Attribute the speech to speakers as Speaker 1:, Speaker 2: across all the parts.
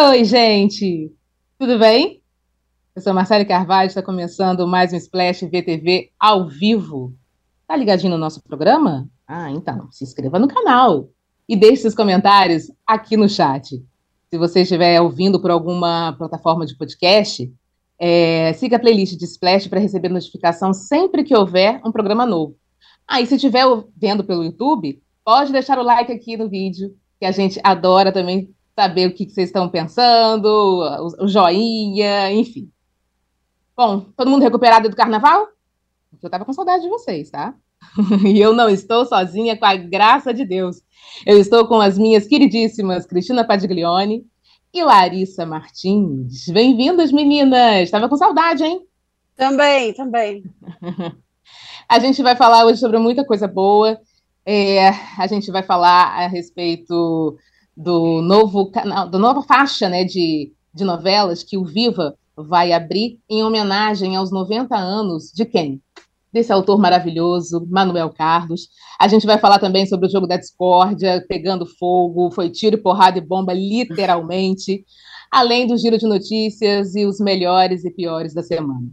Speaker 1: Oi, gente! Tudo bem? Eu sou Marcela Carvalho, está começando mais um Splash VTV ao vivo. Tá ligadinho no nosso programa? Ah, então, se inscreva no canal e deixe seus comentários aqui no chat. Se você estiver ouvindo por alguma plataforma de podcast, é, siga a playlist de Splash para receber notificação sempre que houver um programa novo. Ah, e se estiver vendo pelo YouTube, pode deixar o like aqui no vídeo, que a gente adora também saber o que, que vocês estão pensando, o, o, joinha, enfim. Bom, todo mundo recuperado do carnaval? Eu tava com saudade de vocês, tá? e eu não estou sozinha, com a graça de Deus. Eu estou com as minhas queridíssimas Cristina Padiglione e Larissa Martins. Bem-vindas, meninas! Estava com saudade, hein?
Speaker 2: Também, também.
Speaker 1: a gente vai falar hoje sobre muita coisa boa. É, a gente vai falar a respeito do novo canal, da nova faixa né, de, de novelas que o Viva vai abrir em homenagem aos 90 anos de quem? Desse autor maravilhoso, Manuel Carlos. A gente vai falar também sobre o jogo da discórdia, pegando fogo, foi tiro, porrada e bomba, literalmente, além do giro de notícias e os melhores e piores da semana.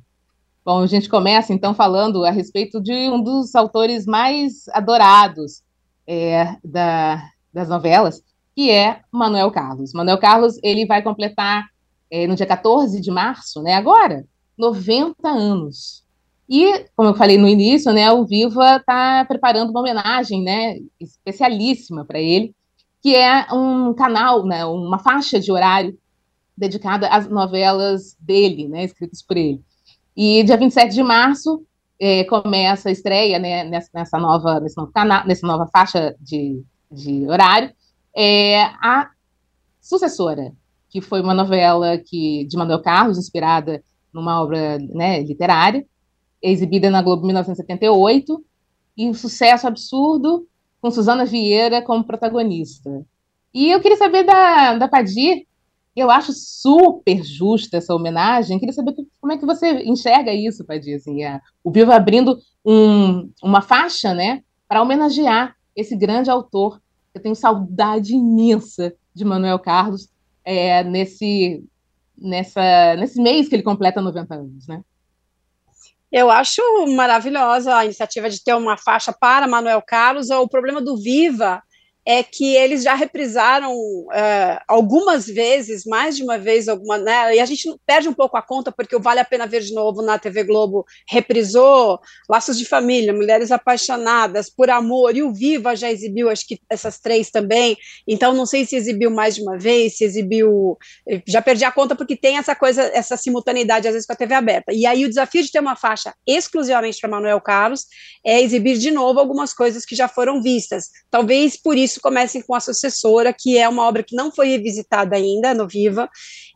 Speaker 1: Bom, a gente começa então falando a respeito de um dos autores mais adorados é, da, das novelas, que é Manuel Carlos. Manuel Carlos, ele vai completar é, no dia 14 de março, né, agora, 90 anos. E, como eu falei no início, né, o Viva está preparando uma homenagem, né, especialíssima para ele, que é um canal, né, uma faixa de horário dedicada às novelas dele, né, escritas por ele. E dia 27 de março é, começa a estreia né, nessa, nova, nesse novo canal, nessa nova faixa de, de horário, é a sucessora, que foi uma novela que, de Manuel Carlos, inspirada numa obra né, literária, exibida na Globo em 1978, e um sucesso absurdo, com Suzana Vieira como protagonista. E eu queria saber da, da Padir, eu acho super justa essa homenagem, queria saber como é que você enxerga isso, Padir, assim, o Vivo abrindo um, uma faixa, né, para homenagear esse grande autor eu tenho saudade imensa de Manuel Carlos é, nesse, nessa, nesse mês que ele completa 90 anos, né?
Speaker 2: Eu acho maravilhosa a iniciativa de ter uma faixa para Manuel Carlos. O problema do Viva é que eles já reprisaram uh, algumas vezes, mais de uma vez, alguma, né? E a gente perde um pouco a conta, porque o Vale a Pena Ver de Novo na TV Globo reprisou Laços de Família, Mulheres Apaixonadas, Por Amor, e o Viva já exibiu, acho que essas três também. Então, não sei se exibiu mais de uma vez, se exibiu. Já perdi a conta, porque tem essa coisa, essa simultaneidade, às vezes, com a TV aberta. E aí, o desafio de ter uma faixa exclusivamente para Manuel Carlos é exibir de novo algumas coisas que já foram vistas. Talvez por isso comecem com a sucessora, que é uma obra que não foi revisitada ainda no Viva,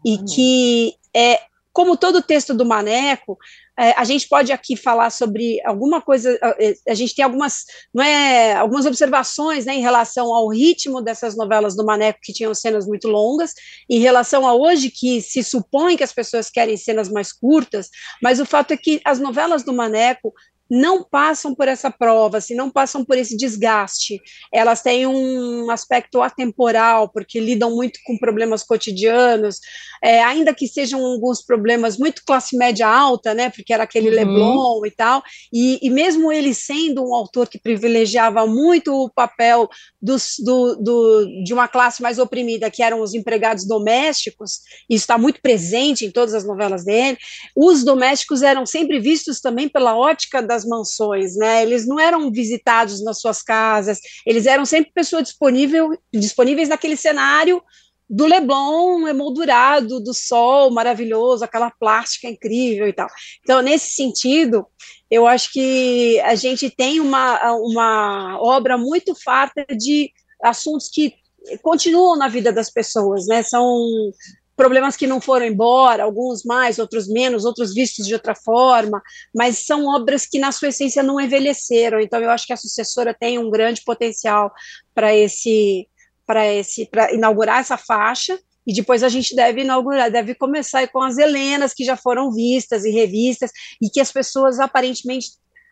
Speaker 2: e uhum. que é, como todo texto do Maneco, é, a gente pode aqui falar sobre alguma coisa, é, a gente tem algumas, não é, algumas observações né, em relação ao ritmo dessas novelas do Maneco, que tinham cenas muito longas, em relação a hoje, que se supõe que as pessoas querem cenas mais curtas, mas o fato é que as novelas do Maneco não passam por essa prova, assim, não passam por esse desgaste. Elas têm um aspecto atemporal, porque lidam muito com problemas cotidianos, é, ainda que sejam alguns problemas muito classe média alta, né, porque era aquele uhum. Leblon e tal, e, e, mesmo ele sendo um autor que privilegiava muito o papel dos, do, do, de uma classe mais oprimida, que eram os empregados domésticos, isso está muito presente em todas as novelas dele, os domésticos eram sempre vistos também pela ótica das mansões, né? Eles não eram visitados nas suas casas, eles eram sempre pessoas disponível, disponíveis naquele cenário do Leblon emoldurado, do sol maravilhoso, aquela plástica incrível e tal. Então, nesse sentido, eu acho que a gente tem uma, uma obra muito farta de assuntos que continuam na vida das pessoas, né? São problemas que não foram embora, alguns mais, outros menos, outros vistos de outra forma, mas são obras que, na sua essência, não envelheceram. Então, eu acho que a sucessora tem um grande potencial para esse, para esse, para inaugurar essa faixa. E depois a gente deve inaugurar, deve começar com as Helenas que já foram vistas e revistas e que as pessoas aparentemente,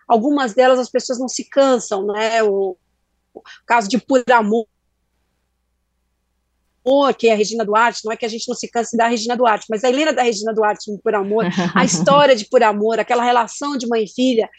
Speaker 2: algumas delas as pessoas não se cansam, né? O, o caso de Por Amor que é a Regina Duarte, não é que a gente não se canse da Regina Duarte, mas a Helena da Regina Duarte Por Amor, a história de Por Amor, aquela relação de mãe e filha,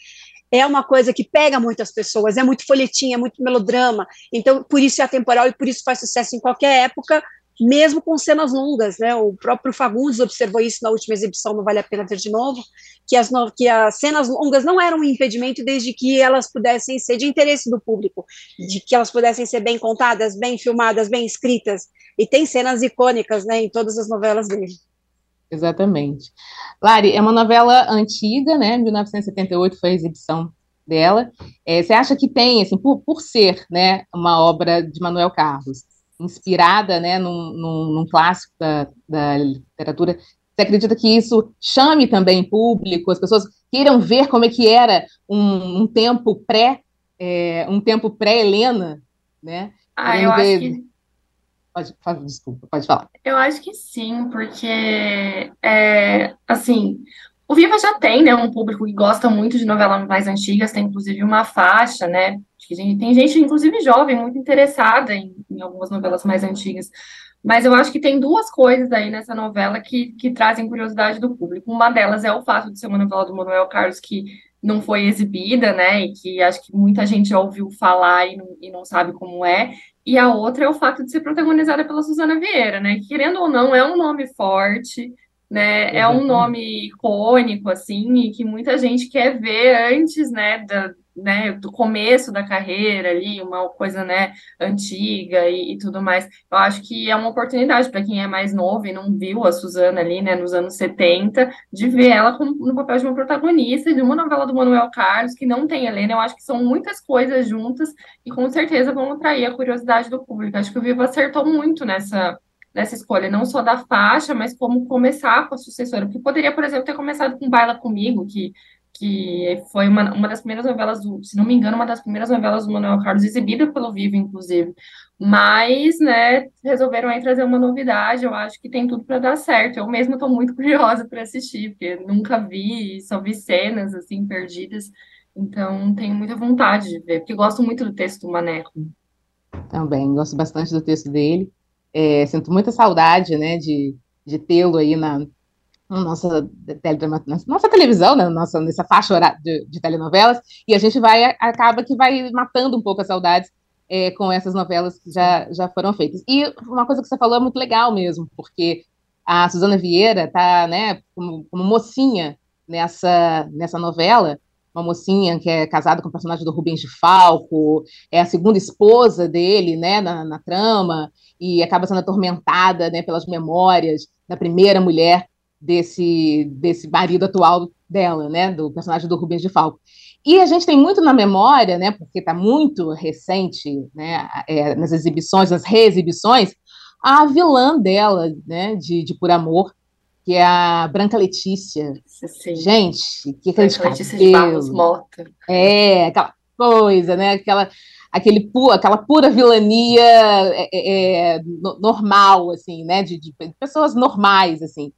Speaker 2: é uma coisa que pega muitas pessoas, é muito folhetim, é muito melodrama, então por isso é atemporal e por isso faz sucesso em qualquer época, mesmo com cenas longas, né? O próprio Fagundes observou isso na última exibição, não vale a pena ver de novo, que as, no... que as cenas longas não eram um impedimento desde que elas pudessem ser de interesse do público, de que elas pudessem ser bem contadas, bem filmadas, bem escritas, e tem cenas icônicas, né, em todas as novelas dele.
Speaker 1: Exatamente. Lari, é uma novela antiga, né? 1978 foi a exibição dela. É, você acha que tem, assim, por, por ser, né, uma obra de Manuel Carlos, inspirada, né, num, num, num clássico da, da literatura, você acredita que isso chame também público, as pessoas queiram ver como é que era um, um tempo pré, é, um tempo pré-Helena, né?
Speaker 3: Ah, eu ver... acho que
Speaker 1: Pode, desculpa, pode falar.
Speaker 3: Eu acho que sim, porque, é, assim, o Viva já tem, né, um público que gosta muito de novelas mais antigas, tem inclusive uma faixa, né, que gente, tem gente, inclusive jovem, muito interessada em, em, algumas novelas mais antigas. Mas eu acho que tem duas coisas aí nessa novela que, que trazem curiosidade do público. Uma delas é o fato de ser uma novela do Manuel Carlos que não foi exibida, né, e que acho que muita gente já ouviu falar e não, e não sabe como é, e a outra é o fato de ser protagonizada pela Suzana Vieira, né, que, querendo ou não, é um nome forte, né, é um nome icônico, assim, e que muita gente quer ver antes, né, da, né, do começo da carreira ali, uma coisa, né, antiga e, e tudo mais. Eu acho que é uma oportunidade para quem é mais novo e não viu a Suzana ali, né, nos anos 70, de ver ela como, no papel de uma protagonista de uma novela do Manuel Carlos, que não tem Helena. Eu acho que são muitas coisas juntas e com certeza vão atrair a curiosidade do público. Acho que o Vivo acertou muito nessa nessa escolha, não só da faixa, mas como começar com a sucessora, porque poderia, por exemplo, ter começado com Baila Comigo, que que foi uma, uma das primeiras novelas, do, se não me engano, uma das primeiras novelas do Manuel Carlos, exibida pelo Vivo, inclusive. Mas, né, resolveram aí trazer uma novidade, eu acho que tem tudo para dar certo. Eu mesma estou muito curiosa para assistir, porque nunca vi, só vi cenas, assim, perdidas. Então, tenho muita vontade de ver, porque gosto muito do texto do Maneco.
Speaker 1: Também, gosto bastante do texto dele. É, sinto muita saudade, né, de, de tê-lo aí na, nossa, nossa televisão, né, nossa, nessa faixa de, de, telenovelas, e a gente vai, acaba que vai matando um pouco as saudades é, com essas novelas que já, já foram feitas. E uma coisa que você falou é muito legal mesmo, porque a Suzana Vieira está né, como, como, mocinha nessa, nessa novela, uma mocinha que é casada com o personagem do Rubens de Falco, é a segunda esposa dele, né, na, na trama, e acaba sendo atormentada, né, pelas memórias da primeira mulher desse, desse marido atual dela, né, do personagem do Rubens de Falco. E a gente tem muito na memória, né, porque está muito recente, né, é, nas exibições, nas reexibições, a vilã dela, né, de, de Por Amor, que é a Branca Letícia. Sim. Gente, que aquele Branca Letícia de Barros
Speaker 3: Mota.
Speaker 1: É, aquela coisa, né, aquela aquele aquela pura vilania é, é, é normal, assim, né, de, de pessoas normais, assim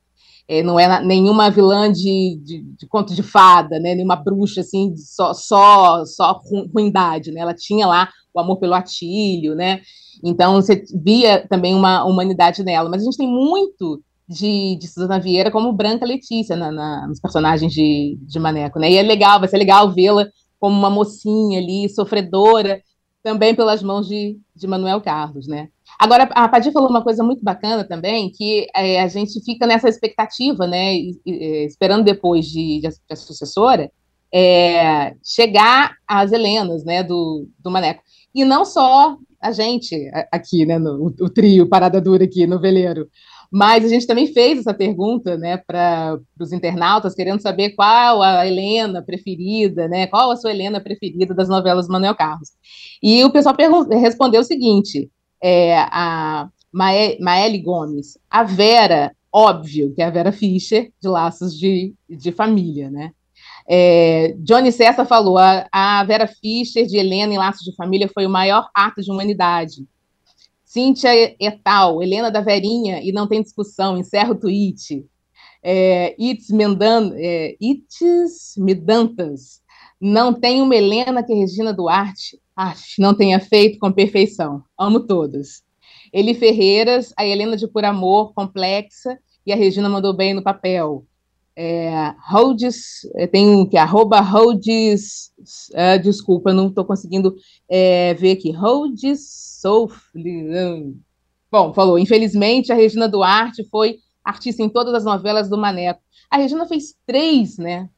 Speaker 1: é, não é nenhuma vilã de, de, de, conto de fada, né? Nenhuma bruxa assim, só só só ruindade, né? Ela tinha lá o amor pelo Atílio, né? Então você via também uma humanidade nela. Mas a gente tem muito de, de Suzana Vieira como Branca Letícia na, na, nos personagens de, de Maneco, né? E é legal, vai ser legal vê-la como uma mocinha ali, sofredora, também pelas mãos de, de Manuel Carlos, né? Agora, a Padir falou uma coisa muito bacana também, que é, a gente fica nessa expectativa, né, e, esperando depois de, de, sucessora, é, chegar às Helenas, né, do, do Maneco. E não só a gente aqui, né, no, o, trio Parada Dura aqui no veleiro, mas a gente também fez essa pergunta, né, para os internautas, querendo saber qual a Helena preferida, né, qual a sua Helena preferida das novelas Manuel Carlos. E o pessoal respondeu o seguinte: é, a Maele Gomes, a Vera, óbvio que é a Vera Fischer, de Laços de, de Família, né? É, Johnny Cessa falou: a, a, Vera Fischer de Helena em Laços de Família foi o maior ato de humanidade. Cíntia Etal, Helena da Verinha, e não tem discussão, encerra o tweet. É, Itz, Mendan, é, Itz Medantas, não tem uma Helena que Regina Duarte não tenha feito com perfeição. Amo todos. Eli Ferreiras, a Helena de Por Amor, complexa, e a Regina mandou bem no papel. É, Holdes, é, tem um que é arroba Holdes, é, desculpa, não estou conseguindo é, ver aqui, Holdes Soufli, bom, falou, infelizmente a Regina Duarte foi artista em todas as novelas do Maneco. A Regina fez três, né,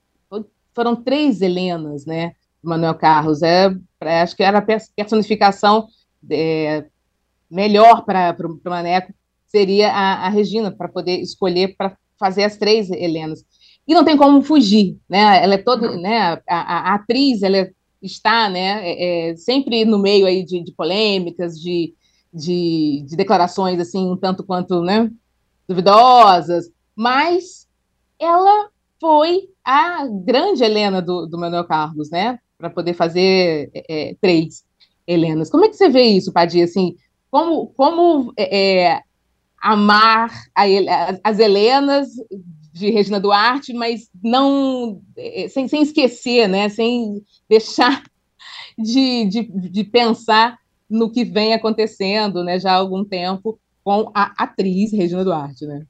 Speaker 1: foram três Helenas, né, Manuel Carlos, é, acho que era a personificação é, melhor para o Maneco, seria a, a Regina, para poder escolher para fazer as três Helenas. E não tem como fugir, né? Ela é toda, né? A, a, atriz, ela está, né? É, é, sempre no meio aí de, de polêmicas, de, de, de, declarações assim, um tanto quanto, né? Duvidosas, mas ela foi a grande Helena do, do Manuel Carlos, né? Para poder fazer é, é, três Helenas. Como é que você vê isso, Padia? Assim, como, como é, é amar a, as Helenas de Regina Duarte, mas não é, sem, sem esquecer, né? sem deixar de, de, de pensar no que vem acontecendo né, já há algum tempo com a atriz Regina Duarte. Né?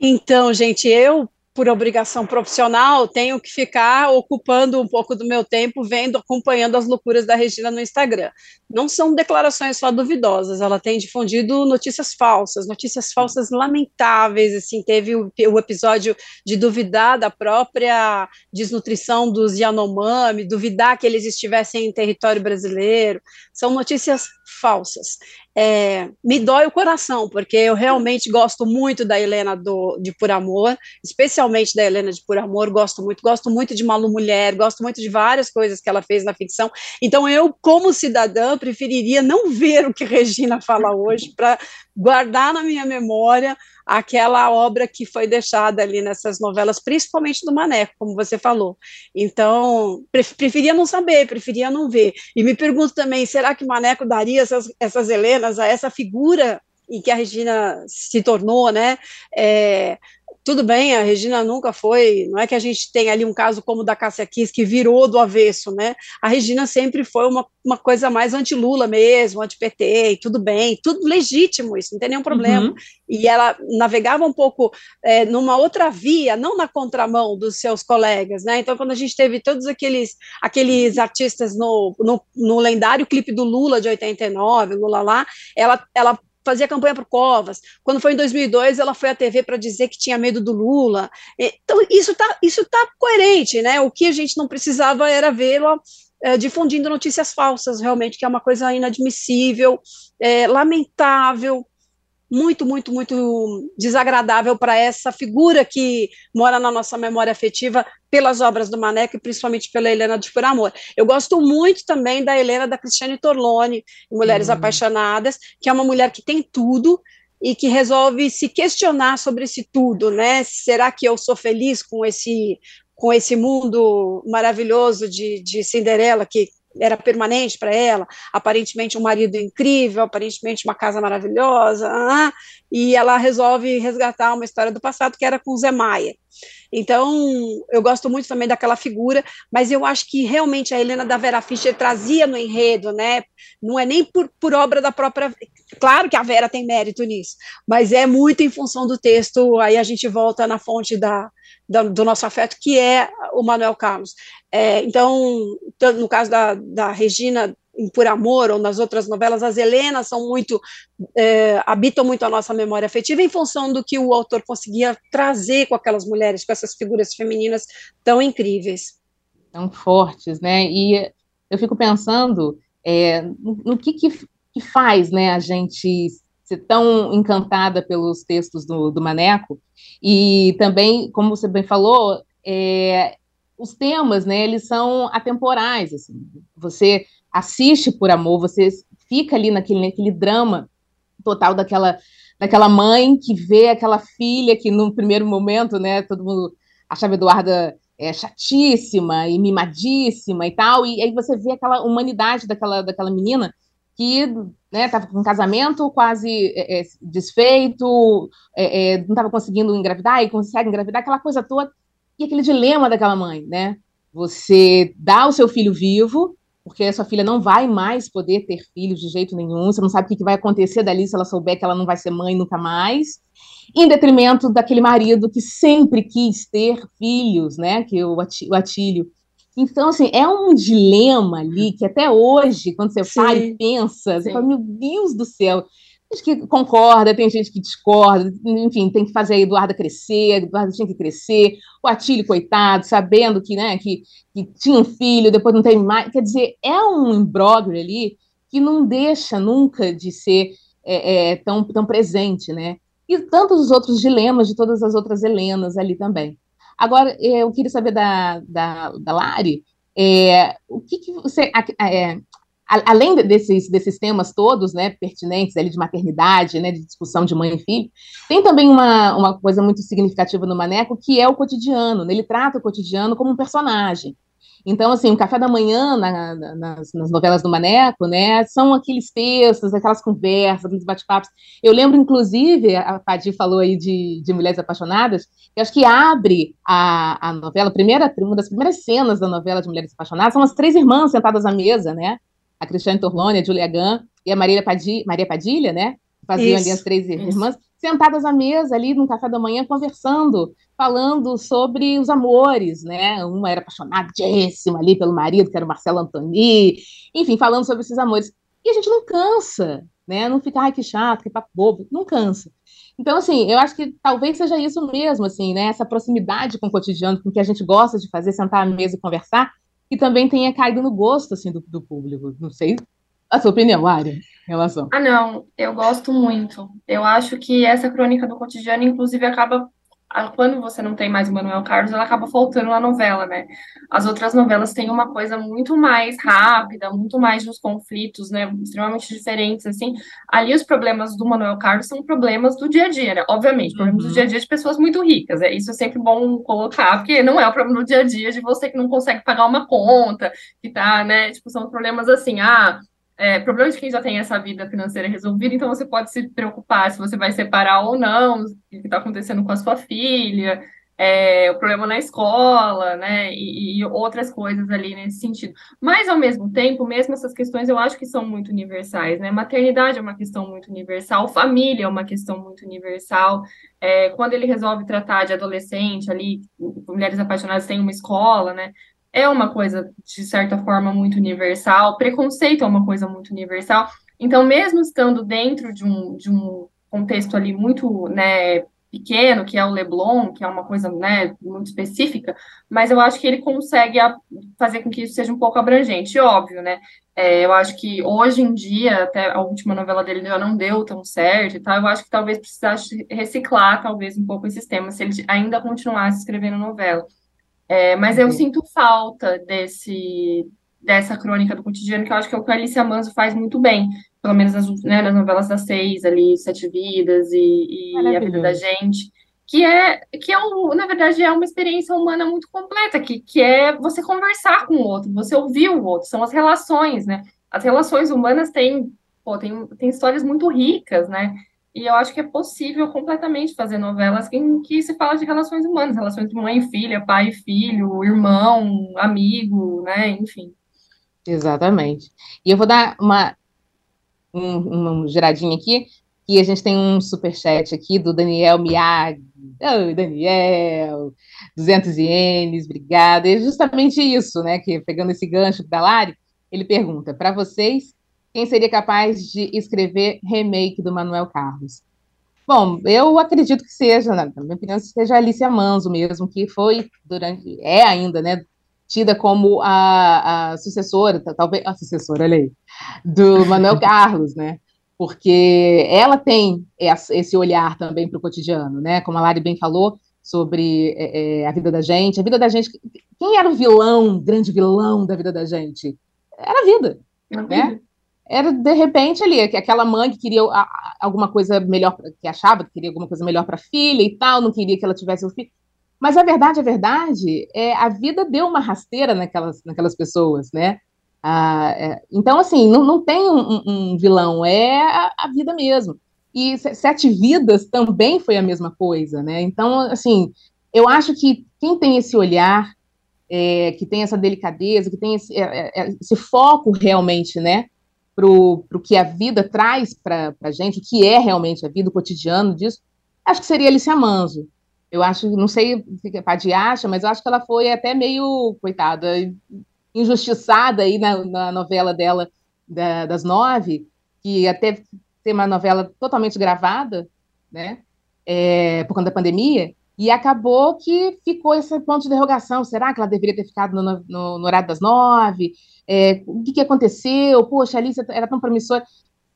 Speaker 2: Então, gente, eu por obrigação profissional, tenho que ficar ocupando um pouco do meu tempo vendo, acompanhando as loucuras da Regina no Instagram. Não são declarações só duvidosas, ela tem difundido notícias falsas, notícias falsas lamentáveis, assim, teve o, o episódio de duvidar da própria desnutrição dos Yanomami, duvidar que eles estivessem em território brasileiro, são notícias falsas é, me dói o coração, porque eu realmente gosto muito da Helena do, de Por Amor, especialmente da Helena de Por Amor, gosto muito, gosto muito de Malu Mulher, gosto muito de várias coisas que ela fez na ficção. Então, eu, como cidadã, preferiria não ver o que Regina fala hoje, para guardar na minha memória aquela obra que foi deixada ali nessas novelas, principalmente do Maneco, como você falou. Então, preferia não saber, preferia não ver. E me pergunto também, será que Maneco daria essas, essas Helenas a essa figura em que a Regina se tornou, né? É, tudo bem, a Regina nunca foi, não é que a gente tem ali um caso como o da Cássia Kiss, que virou do avesso, né? A Regina sempre foi uma, uma coisa mais anti-Lula mesmo, anti-PT, e tudo bem, tudo legítimo isso, não tem nenhum problema. Uhum. E ela navegava um pouco é, numa outra via, não na contramão dos seus colegas, né? Então, quando a gente teve todos aqueles, aqueles artistas no, no, no lendário clipe do Lula de 89, Lula lá, ela, ela fazia campanha para Covas. Quando foi em 2002, ela foi à TV para dizer que tinha medo do Lula. Então, isso está isso tá coerente, né? O que a gente não precisava era vê-la é, difundindo notícias falsas, realmente, que é uma coisa inadmissível, é, lamentável, muito, muito, muito desagradável para essa figura que mora na nossa memória afetiva pelas obras do Maneco e principalmente pela Helena de Por Amor. Eu gosto muito também da Helena da Cristiane Torlone, Mulheres uhum. Apaixonadas, que é uma mulher que tem tudo e que resolve se questionar sobre esse tudo, né? Será que eu sou feliz com esse com esse mundo maravilhoso de, de Cinderela que era permanente para ela, aparentemente um marido incrível, aparentemente uma casa maravilhosa, ah, e ela resolve resgatar uma história do passado que era com Zé Maia. Então, eu gosto muito também daquela figura, mas eu acho que realmente a Helena da Vera Fischer trazia no enredo, né? Não é nem por, por obra da própria. Claro que a Vera tem mérito nisso, mas é muito em função do texto. Aí a gente volta na fonte da, da do nosso afeto, que é o Manuel Carlos. É, então, no caso da, da Regina em Por Amor ou nas outras novelas, as Helenas são muito, é, habitam muito a nossa memória afetiva em função do que o autor conseguia trazer com aquelas mulheres, com essas figuras femininas tão incríveis.
Speaker 1: Tão fortes, né? E eu fico pensando é, no, que, que, faz né, a gente ser tão encantada pelos textos do, do Maneco, e também, como você bem falou, é, os temas, né, eles são atemporais, assim, você assiste por amor, você fica ali naquele, naquele drama total daquela, daquela mãe que vê aquela filha que no primeiro momento, né, todo mundo achava Eduarda é, chatíssima e mimadíssima e tal, e aí você vê aquela humanidade daquela, daquela menina que né, estava com um casamento quase é, é, desfeito, é, é não estava conseguindo engravidar e consegue engravidar, aquela coisa toda, e aquele dilema daquela mãe, né? Você dá o seu filho vivo porque a sua filha não vai mais poder ter filhos de jeito nenhum, você não sabe o que vai acontecer dali se ela souber que ela não vai ser mãe nunca mais, em detrimento daquele marido que sempre quis ter filhos, né, que o Atílio. Então, assim, é um dilema ali que até hoje, quando você Sim. para e pensa, você fala, meu Deus do céu, gente que concorda, tem gente que discorda, enfim, tem que fazer a Eduarda crescer, a Eduarda tinha que crescer, o Atílio, coitado, sabendo que, né, que, que tinha um filho, depois não tem mais, quer dizer, é um imbróglio ali que não deixa nunca de ser é, é, tão, tão presente, né, e tantos os outros dilemas de todas as outras Helenas ali também. Agora, é, eu queria saber da, da, da Lari, é, o que, que você é, além desses, desses temas todos, né, pertinentes ali de maternidade, né, de discussão de mãe e filho, tem também uma, uma coisa muito significativa no Maneco, que é o cotidiano, né, ele trata o cotidiano como um personagem. Então, assim, o café da manhã na, na, nas, nas, novelas do Maneco, né, são aqueles textos, aquelas conversas, aqueles bate-papos. Eu lembro, inclusive, a Padi falou aí de, de Mulheres Apaixonadas, que acho que abre a, a novela, a primeira, uma das primeiras cenas da novela de Mulheres Apaixonadas, são as três irmãs sentadas à mesa, né, a Cristiane Torlone, a Julia Gunn e a Maria Padilha, Maria Padilha né? Faziam isso, ali as três irmãs, isso. sentadas à mesa ali no café da manhã, conversando, falando sobre os amores, né? Uma era apaixonadíssima ali pelo marido, que era o Marcelo Antoni, enfim, falando sobre esses amores. E a gente não cansa, né? Não fica, ai, que chato, que papo bobo, não cansa. Então, assim, eu acho que talvez seja isso mesmo, assim, né? Essa proximidade com o cotidiano, com o que a gente gosta de fazer, sentar à mesa e conversar, que também tenha caído no gosto assim do, do público. Não sei a sua opinião, Ari, em relação.
Speaker 3: Ah, não, eu gosto muito. Eu acho que essa crônica do cotidiano, inclusive, acaba quando você não tem mais o Manuel Carlos, ela acaba faltando na novela, né? As outras novelas têm uma coisa muito mais rápida, muito mais dos conflitos, né? Extremamente diferentes, assim. Ali os problemas do Manuel Carlos são problemas do dia a dia, né? Obviamente, problemas uhum. do dia a dia de pessoas muito ricas. É isso é sempre bom colocar, porque não é o problema do dia a dia de você que não consegue pagar uma conta, que tá, né? Tipo, são problemas assim, ah, é, problema de quem já tem essa vida financeira resolvida, então você pode se preocupar se você vai separar ou não, o que está acontecendo com a sua filha, é, o problema na escola, né, e, e, outras coisas ali nesse sentido. Mas, ao mesmo tempo, mesmo essas questões eu acho que são muito universais, né, maternidade é uma questão muito universal, família é uma questão muito universal, é, quando ele resolve tratar de adolescente ali, mulheres apaixonadas têm uma escola, né, é uma coisa, de certa forma, muito universal, preconceito é uma coisa muito universal. Então, mesmo estando dentro de um, de um contexto ali muito né, pequeno, que é o Leblon, que é uma coisa né, muito específica, mas eu acho que ele consegue fazer com que isso seja um pouco abrangente, óbvio, né? É, eu acho que hoje em dia, até a última novela dele já não deu tão certo e tal, eu acho que talvez precisasse reciclar talvez um pouco esses temas, se ele ainda continuasse escrevendo novela. É, mas eu uhum. sinto falta desse, dessa crônica do cotidiano, que eu acho que é o que a Alicia Manso faz muito bem, pelo menos nas, né, nas novelas das seis ali, Sete Vidas e, e A Vida da Gente, que é, que é na verdade, é uma experiência humana muito completa, que, que é você conversar com o outro, você ouvir o outro, são as relações, né? As relações humanas têm, pô, tem, tem histórias muito ricas, né? E eu acho que é possível completamente fazer novelas em que se fala de relações humanas, relações de mãe e filha, pai e filho, irmão, amigo, né? Enfim.
Speaker 1: Exatamente. E eu vou dar uma, um, uma giradinha aqui, que a gente tem um superchat aqui do Daniel Miag. Oi, Daniel, 200 ienes, obrigada. É justamente isso, né? Que pegando esse gancho da Lari, ele pergunta: para vocês, quem seria capaz de escrever remake do Manuel Carlos? Bom, eu acredito que seja, na minha opinião, seja a Alicia Manso mesmo, que foi durante, é ainda, né, tida como a, a sucessora, talvez a sucessora, olha aí, do Manuel Carlos, né? Porque ela tem esse olhar também para o cotidiano, né? Como a Lari bem falou sobre é, é, a vida da gente, a vida da gente. Quem era o vilão, grande vilão da vida da gente? Era a vida, né? Era de repente ali aquela mãe que queria alguma coisa melhor que achava que queria alguma coisa melhor para a filha e tal não queria que ela tivesse o filho. Mas a verdade a verdade é a vida deu uma rasteira naquelas naquelas pessoas né? Ah, é, então assim não, não tem um, um vilão é a, a, vida mesmo. E sete vidas também foi a mesma coisa né? Então assim eu acho que quem tem esse olhar é, que tem essa delicadeza, que tem esse, é, é, esse foco realmente, né, para o que a vida traz para a gente, o que é realmente a vida, o cotidiano disso, acho que seria Alicia Manso. Eu acho, não sei o que a Paty acha, mas eu acho que ela foi até meio, coitada, injustiçada aí na, na novela dela da, das nove, que até ter uma novela totalmente gravada, né, é, por conta da pandemia, e acabou que ficou esse ponto de interrogação. Será que ela deveria ter ficado no, no, no horário das nove? É, o que, que, aconteceu? Poxa, a Alice era tão promissora.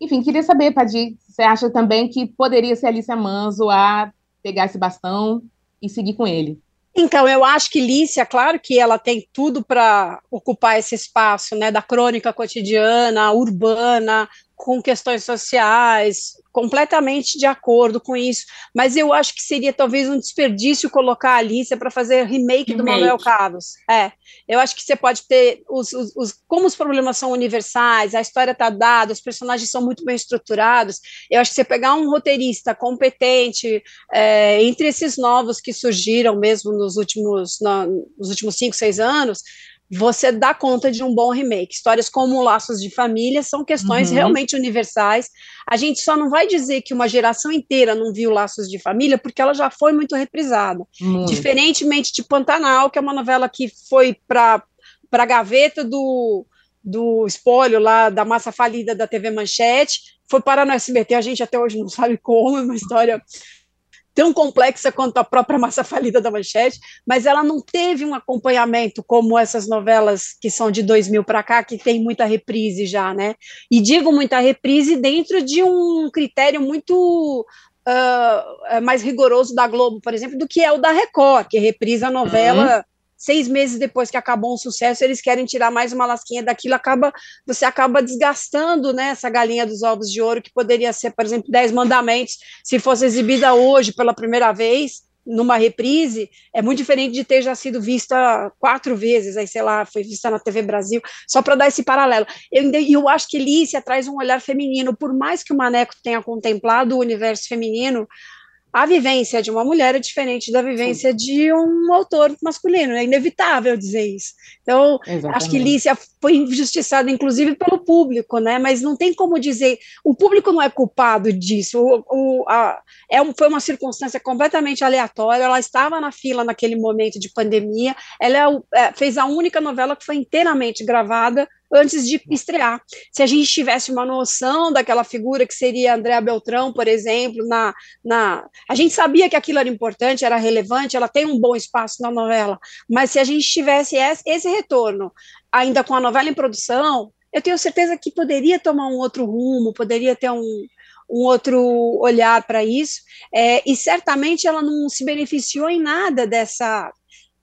Speaker 1: Enfim, queria saber, Padir, você acha também que poderia ser a Alice Manzo a pegar esse bastão e seguir com ele?
Speaker 2: Então, eu acho que Lícia, claro que ela tem tudo para ocupar esse espaço, né, da crônica cotidiana, urbana, com questões sociais, completamente de acordo com isso, mas eu acho que seria talvez um desperdício colocar a Alicia para fazer remake, remake, do Manuel Carlos. É, eu acho que você pode ter os, os, os como os problemas são universais, a história está dada, os personagens são muito bem estruturados. Eu acho que você pegar um roteirista competente é, entre esses novos que surgiram mesmo nos últimos na, nos últimos cinco, seis anos, você dá conta de um bom remake. Histórias como Laços de Família são questões uhum. realmente universais. A gente só não vai dizer que uma geração inteira não viu Laços de Família, porque ela já foi muito reprisada. Diferentemente de Pantanal, que é uma novela que foi para a gaveta do, do espólio lá da massa falida da TV Manchete, foi parar no SBT, a gente até hoje não sabe como, é uma história tão complexa quanto a própria massa falida da Manchete, mas ela não teve um acompanhamento como essas novelas que são de 2000 para cá, que tem muita reprise já, né? E digo muita reprise dentro de um critério muito uh, mais rigoroso da Globo, por exemplo, do que é o da Record, que reprisa a novela uhum seis meses depois que acabou um sucesso, eles querem tirar mais uma lasquinha daquilo, acaba, você acaba desgastando né, essa galinha dos ovos de ouro, que poderia ser, por exemplo, Dez Mandamentos, se fosse exibida hoje pela primeira vez, numa reprise, é muito diferente de ter já sido vista quatro vezes, aí, sei lá, foi vista na TV Brasil, só para dar esse paralelo. Eu, eu acho que Lícia traz um olhar feminino, por mais que o Maneco tenha contemplado o universo feminino, a vivência de uma mulher é diferente da vivência Sim. de um autor masculino, é inevitável dizer isso. Então, Exatamente. acho que Lícia foi injustiçada, inclusive, pelo público, né? Mas não tem como dizer, o público não é culpado disso, o, o, a, é foi uma circunstância completamente aleatória, ela estava na fila naquele momento de pandemia, ela é, é, fez a única novela que foi inteiramente gravada antes de estrear. Se a gente tivesse uma noção daquela figura que seria Andréa Beltrão, por exemplo, na, na, a gente sabia que aquilo era importante, era relevante, ela tem um bom espaço na novela, mas se a gente tivesse esse retorno, ainda com a novela em produção, eu tenho certeza que poderia tomar um outro rumo, poderia ter um, um outro olhar para isso, é, e certamente ela não se beneficiou em nada dessa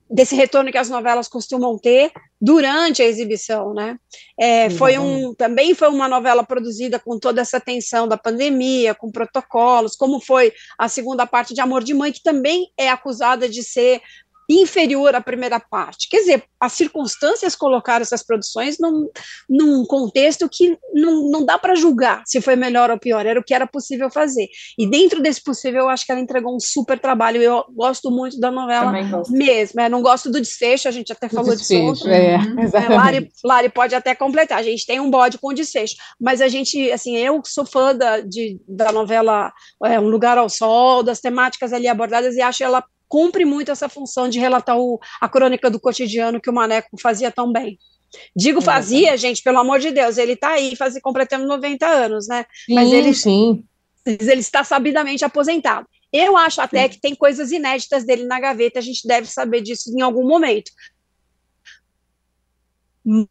Speaker 2: desse retorno que as novelas costumam ter durante a exibição, né? É, foi um também foi uma novela produzida com toda essa tensão da pandemia, com protocolos, como foi a segunda parte de Amor de Mãe, que também é acusada de ser inferior à primeira parte. Quer dizer, as circunstâncias colocaram essas produções num, num contexto que não, não dá para julgar se foi melhor ou pior, era o que era possível fazer. E dentro desse possível, eu acho que ela entregou um super trabalho. Eu gosto muito da novela mesmo. É, não gosto do desfecho, a gente até falou
Speaker 1: desfecho,
Speaker 2: disso.
Speaker 1: É,
Speaker 2: é, Lari, Lari pode até completar, a gente tem um bode com desfecho, mas a gente, assim, eu sou fã da, de, da novela é, Um Lugar ao Sol, das temáticas ali abordadas, e acho ela cumpre muito essa função de relatar o, a crônica do cotidiano que o Maneco fazia tão bem. Digo fazia, gente, pelo amor de Deus, ele está aí faz, completando 90 anos, né?
Speaker 1: Sim, Mas ele, sim.
Speaker 2: ele está sabidamente aposentado. Eu acho até sim. que tem coisas inéditas dele na gaveta, a gente deve saber disso em algum momento. Mas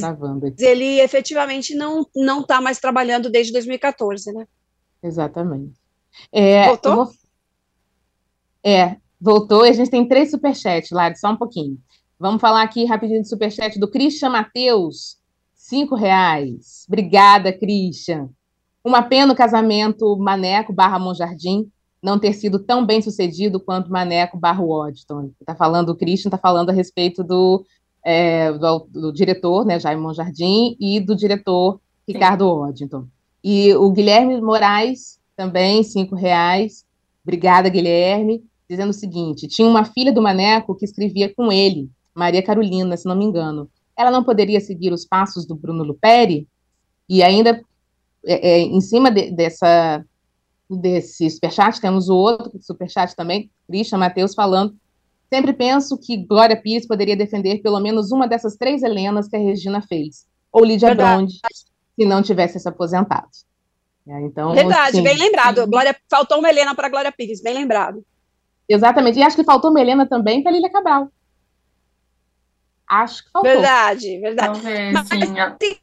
Speaker 2: tá ele efetivamente não não está mais trabalhando desde 2014, né?
Speaker 1: Exatamente. É,
Speaker 2: Voltou? Vou...
Speaker 1: É, voltou e a gente tem três superchats, Lari, só um pouquinho. Vamos falar aqui rapidinho do superchat do Christian Matheus, cinco reais. Obrigada, Christian. Uma pena o casamento Maneco barra Monjardim não ter sido tão bem sucedido quanto Maneco barra Waddington. Tá falando, o Christian está falando a respeito do, é, do, do, diretor, né, Jaime Monjardim, e do diretor Ricardo Waddington. E o Guilherme Moraes também, cinco reais. Obrigada, Guilherme. dizendo o seguinte: tinha uma filha do Maneco que escrevia com ele, Maria Carolina, se não me engano. Ela não poderia seguir os passos do Bruno Luperi? E ainda, é, é, em cima de, dessa, desse superchat, temos o outro superchat também, Christian Matheus, falando Sempre penso que Glória Pires poderia defender pelo menos uma dessas três Helenas que a Regina fez. Ou Lídia Bronde, se não tivesse se aposentado.
Speaker 2: É, então, Verdade, assim, bem lembrado. Glória, faltou uma Helena para Glória Pires, bem lembrado.
Speaker 1: Exatamente. E acho que faltou uma Helena também para Lília Cabral. Acho que faltou.
Speaker 2: Verdade, verdade. Mas, sim.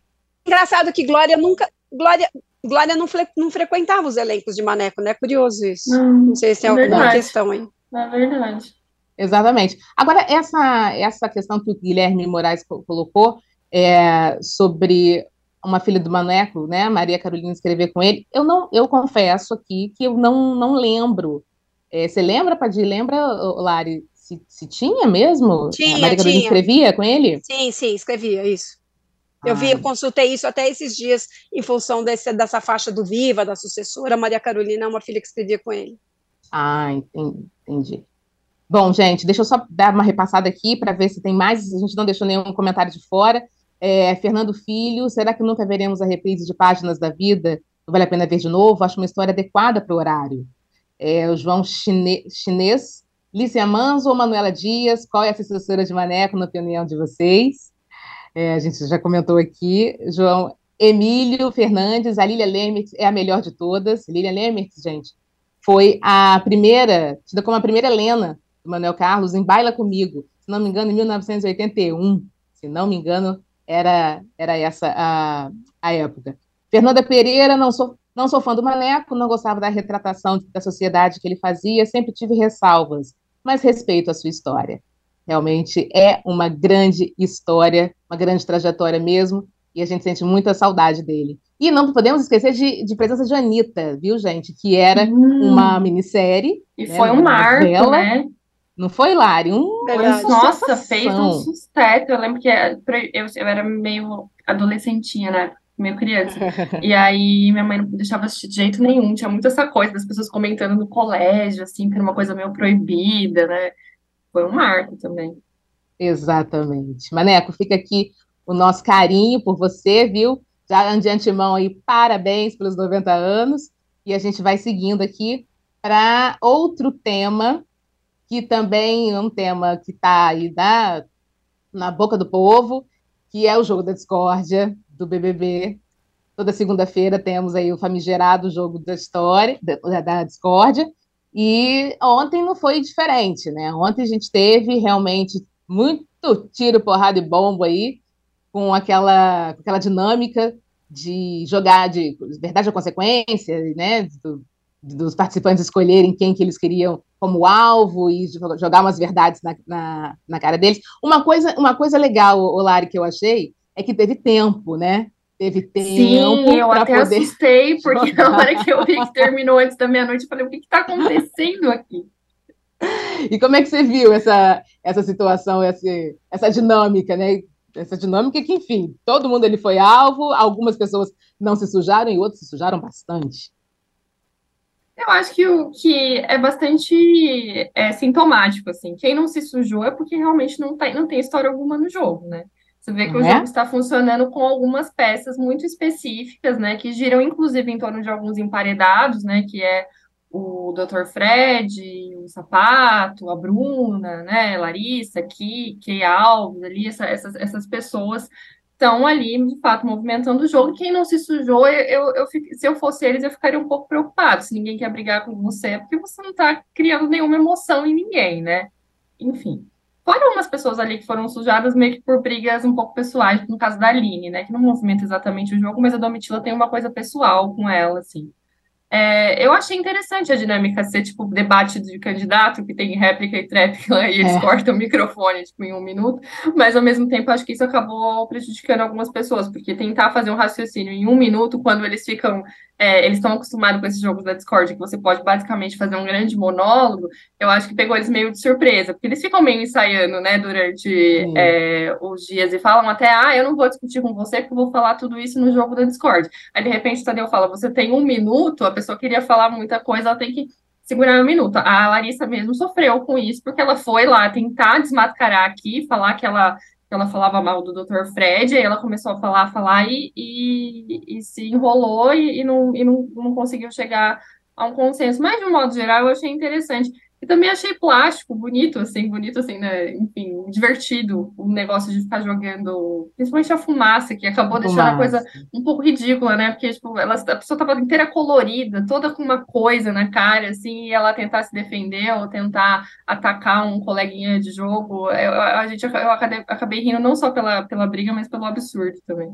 Speaker 2: Engraçado que Glória nunca. Glória, Glória não, fre, não frequentava os elencos de Maneco, né? Curioso isso. Hum, não sei se tem alguma verdade. questão aí.
Speaker 3: É verdade.
Speaker 1: Exatamente. Agora, essa, essa questão que o Guilherme Moraes colocou é, sobre uma filha do Maneco, né, Maria Carolina escrever com ele, eu não, eu confesso aqui que eu não, não lembro. É, você lembra, Padir? Lembra, Lari, se, se tinha mesmo?
Speaker 2: Tinha,
Speaker 1: a Maria
Speaker 2: Carolina
Speaker 1: tinha. escrevia com ele?
Speaker 2: Sim, sim, escrevia, isso. Eu vi, eu consultei isso até esses dias, em função desse, dessa faixa do Viva, da sucessora, Maria Carolina é uma filha que escrevia com ele.
Speaker 1: Ah, entendi. Bom, gente, deixa eu só dar uma repassada aqui para ver se tem mais. A gente não deixou nenhum comentário de fora. É, Fernando Filho, será que nunca veremos a reprise de Páginas da Vida? Vale a pena ver de novo? Acho uma história adequada para o horário. É, o João Chine, Chinês, Lícia Manzo ou Manuela Dias? Qual é a sucessora de Maneco, na opinião de vocês? É, a gente já comentou aqui. João Emílio Fernandes, a Lília Lemertz é a melhor de todas. Lília Lemertz, gente, foi a primeira, tida como a primeira Helena do Manuel Carlos, em Baila Comigo, se não me engano, em 1981, se não me engano, era, era essa a, a época. Fernanda Pereira, não sou, não sou fã do Maneco, não gostava da retratação da sociedade que ele fazia, sempre tive ressalvas, mas respeito a sua história. Realmente é uma grande história, uma grande trajetória mesmo, e a gente sente muita saudade dele. E não podemos esquecer de, de presença de Anitta, viu, gente? Que era hum. uma minissérie.
Speaker 3: E né, foi um marco, novela, né?
Speaker 1: Não foi, Lari?
Speaker 3: Um, Nossa, fez um sucesso. Eu lembro que eu, eu era meio adolescentinha, né? Meio criança. e aí minha mãe não deixava assistir de jeito nenhum. Tinha muito essa coisa das pessoas comentando no colégio, assim, que era uma coisa meio proibida, né? Foi um marco também.
Speaker 1: Exatamente. Maneco, fica aqui o nosso carinho por você, viu? Já de antemão aí, parabéns pelos 90 anos. E a gente vai seguindo aqui para outro tema que também é um tema que está aí na, na boca do povo, que é o jogo da discórdia do BBB. Toda segunda-feira temos aí o famigerado jogo da história, da, da discórdia, e ontem não foi diferente, né? Ontem a gente teve realmente muito tiro, porrada e bomba aí, com aquela, aquela dinâmica de jogar de verdade ou consequência, né? Do, dos participantes escolherem quem que eles queriam como alvo e jogar umas verdades na, na, na cara deles. Uma coisa, uma coisa legal, Olari, que eu achei, é que teve tempo, né? Teve tempo.
Speaker 3: Sim, eu até poder assustei, porque jogar. na hora que eu vi que terminou antes da meia-noite, eu falei, o que está acontecendo aqui?
Speaker 1: E como é que você viu essa, essa situação, essa, essa dinâmica, né? Essa dinâmica que, enfim, todo mundo ele foi alvo, algumas pessoas não se sujaram e outras se sujaram bastante.
Speaker 3: Eu acho que o que é bastante é, sintomático, assim. Quem não se sujou é porque realmente não, tá, não tem história alguma no jogo, né? Você vê que o é? jogo está funcionando com algumas peças muito específicas, né? Que giram, inclusive, em torno de alguns emparedados, né? Que é o Dr. Fred, o Sapato, a Bruna, né? Larissa, Kiki, Alves, ali, essa, essas, essas pessoas estão ali, de fato, movimentando o jogo. Quem não se sujou, eu, eu, se eu fosse eles, eu ficaria um pouco preocupado. Se ninguém quer brigar com você, é porque você não está criando nenhuma emoção em ninguém, né? Enfim. Foram umas pessoas ali que foram sujadas meio que por brigas um pouco pessoais, no caso da Aline, né? Que não movimenta exatamente o jogo, mas a Domitila tem uma coisa pessoal com ela, assim. É, eu achei interessante a dinâmica ser tipo debate de candidato, que tem réplica e tréplica, e eles é. cortam o microfone tipo, em um minuto, mas ao mesmo tempo acho que isso acabou prejudicando algumas pessoas, porque tentar fazer um raciocínio em um minuto, quando eles ficam é, eles estão acostumados com esses jogos da Discord, que você pode basicamente fazer um grande monólogo, eu acho que pegou eles meio de surpresa, porque eles ficam meio ensaiando, né, durante é, os dias e falam até, ah, eu não vou discutir com você porque eu vou falar tudo isso no jogo da Discord. Aí, de repente, o Tadeu fala, você tem um minuto, a pessoa queria falar muita coisa, ela tem que segurar um minuto. A Larissa mesmo sofreu com isso, porque ela foi lá tentar desmascarar aqui, falar que ela, ela falava mal do Dr. Fred, aí ela começou a falar, falar e, e, e se enrolou e, e, não, e não, não conseguiu chegar a um consenso. Mas, de um modo geral, eu achei interessante. E também achei plástico, bonito, assim, bonito, assim, né? Enfim, divertido o negócio de ficar jogando, principalmente a fumaça, que acabou fumaça. deixando a coisa um pouco ridícula, né? Porque, tipo, ela, a pessoa tava inteira colorida, toda com uma coisa na cara, assim, e ela tentar se defender ou tentar atacar um coleguinha de jogo. Eu, a gente, eu acabei, acabei rindo não só pela, pela briga, mas pelo absurdo também.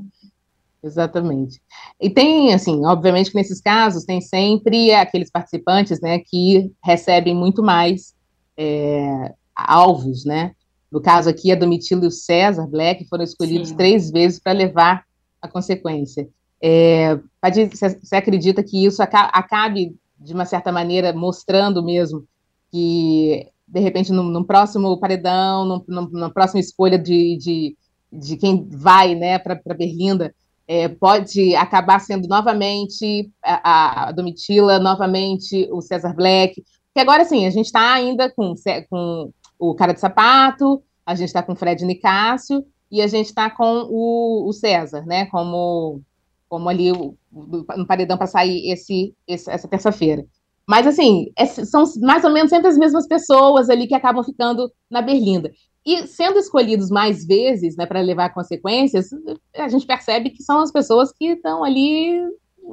Speaker 1: Exatamente. E tem, assim, obviamente que nesses casos tem sempre aqueles participantes, né, que recebem muito mais é, alvos, né? No caso aqui, a Domitila e o César Black foram escolhidos Sim. três vezes para levar a consequência. É, você acredita que isso acabe, de uma certa maneira, mostrando mesmo que, de repente, no, próximo paredão, na próxima escolha de, de, de quem vai né, para Berlinda, é, pode acabar sendo novamente a, a, Domitila, novamente o César Black, que agora sim, a gente está ainda com, com o Cara de Sapato, a gente está com o Fred Nicásio, e a gente está com o, o, César, né, como, como ali no paredão para sair esse, esse essa terça-feira. Mas, assim, é, são mais ou menos sempre as mesmas pessoas ali que acabam ficando na Berlinda. E sendo escolhidos mais vezes, né, para levar consequências, a gente percebe que são as pessoas que estão ali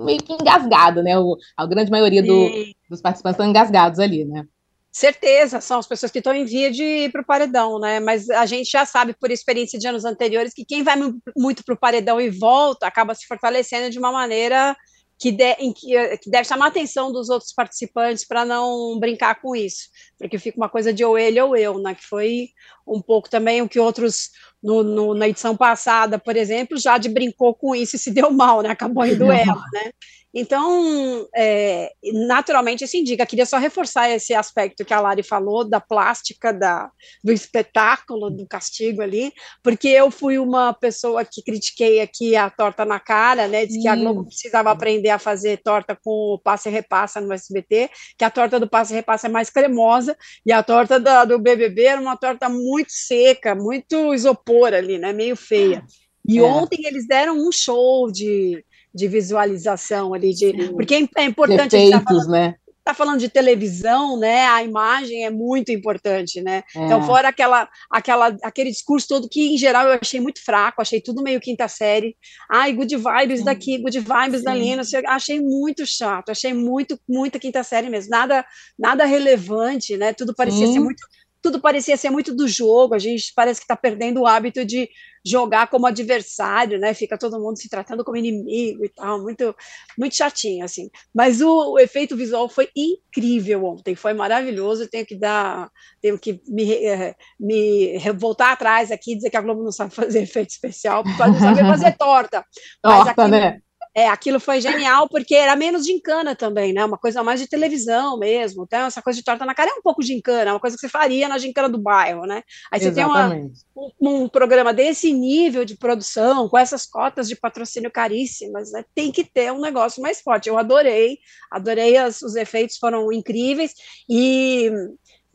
Speaker 1: meio que engasgadas, né? O, a grande maioria do, dos participantes estão engasgados ali, né?
Speaker 2: Certeza, são as pessoas que estão em via de ir para o paredão, né? Mas a gente já sabe, por experiência de anos anteriores, que quem vai muito para o paredão e volta acaba se fortalecendo de uma maneira que, de, que, eh, que, deve chamar a atenção dos outros participantes para não brincar com isso, porque fica uma coisa de ou ele ou eu, né? Que foi um pouco também o que outros no, no, na edição passada, por exemplo, Jade brincou com isso e se deu mal, né? Acabou indo ela, né? Então, é, naturalmente, isso indica. Queria só reforçar esse aspecto que a Lari falou, da plástica, da, do espetáculo, do castigo ali, porque eu fui uma pessoa que critiquei aqui a torta na cara, né? Diz que a Globo precisava aprender a fazer torta com o passe e repassa no SBT, que a torta do passe e repassa é mais cremosa, e a torta da, do BBB era uma torta muito seca, muito isopor ali, né? Meio feia. E é. ontem eles deram um show de de visualização ali, de, porque é, é importante.
Speaker 1: Efeitos, tá falando, né?
Speaker 2: Tá falando de televisão, né? A imagem é muito importante, né? É. Então, fora aquela, aquela, aquele discurso todo que, em geral, eu achei muito fraco, achei tudo meio quinta série. Ai, good vibes Sim. daqui, good vibes Sim. dali, não sei, achei muito chato, achei muito, muita quinta série mesmo, nada, nada relevante, né? Tudo parecia Sim. ser muito tudo parecia ser muito do jogo, a gente parece que está perdendo o hábito de jogar como adversário, né? Fica todo mundo se tratando como inimigo e tal, muito, muito chatinho, assim. Mas o, o efeito visual foi incrível ontem, foi maravilhoso. Eu tenho que dar, tenho que me, eh, me voltar atrás aqui e dizer que a Globo não sabe fazer efeito especial, pode saber fazer torta.
Speaker 1: Torta, aqui, né?
Speaker 2: É, aquilo foi genial, porque era menos gincana também, né? Uma coisa mais de televisão mesmo. Então, essa coisa de torta na cara é um pouco gincana, é uma coisa que você faria na gincana do bairro, né? Aí você Exatamente. tem uma, um, um, programa desse nível de produção, com essas cotas de patrocínio caríssimas, né? Tem que ter um negócio mais forte. Eu adorei, adorei, as, os efeitos foram incríveis, e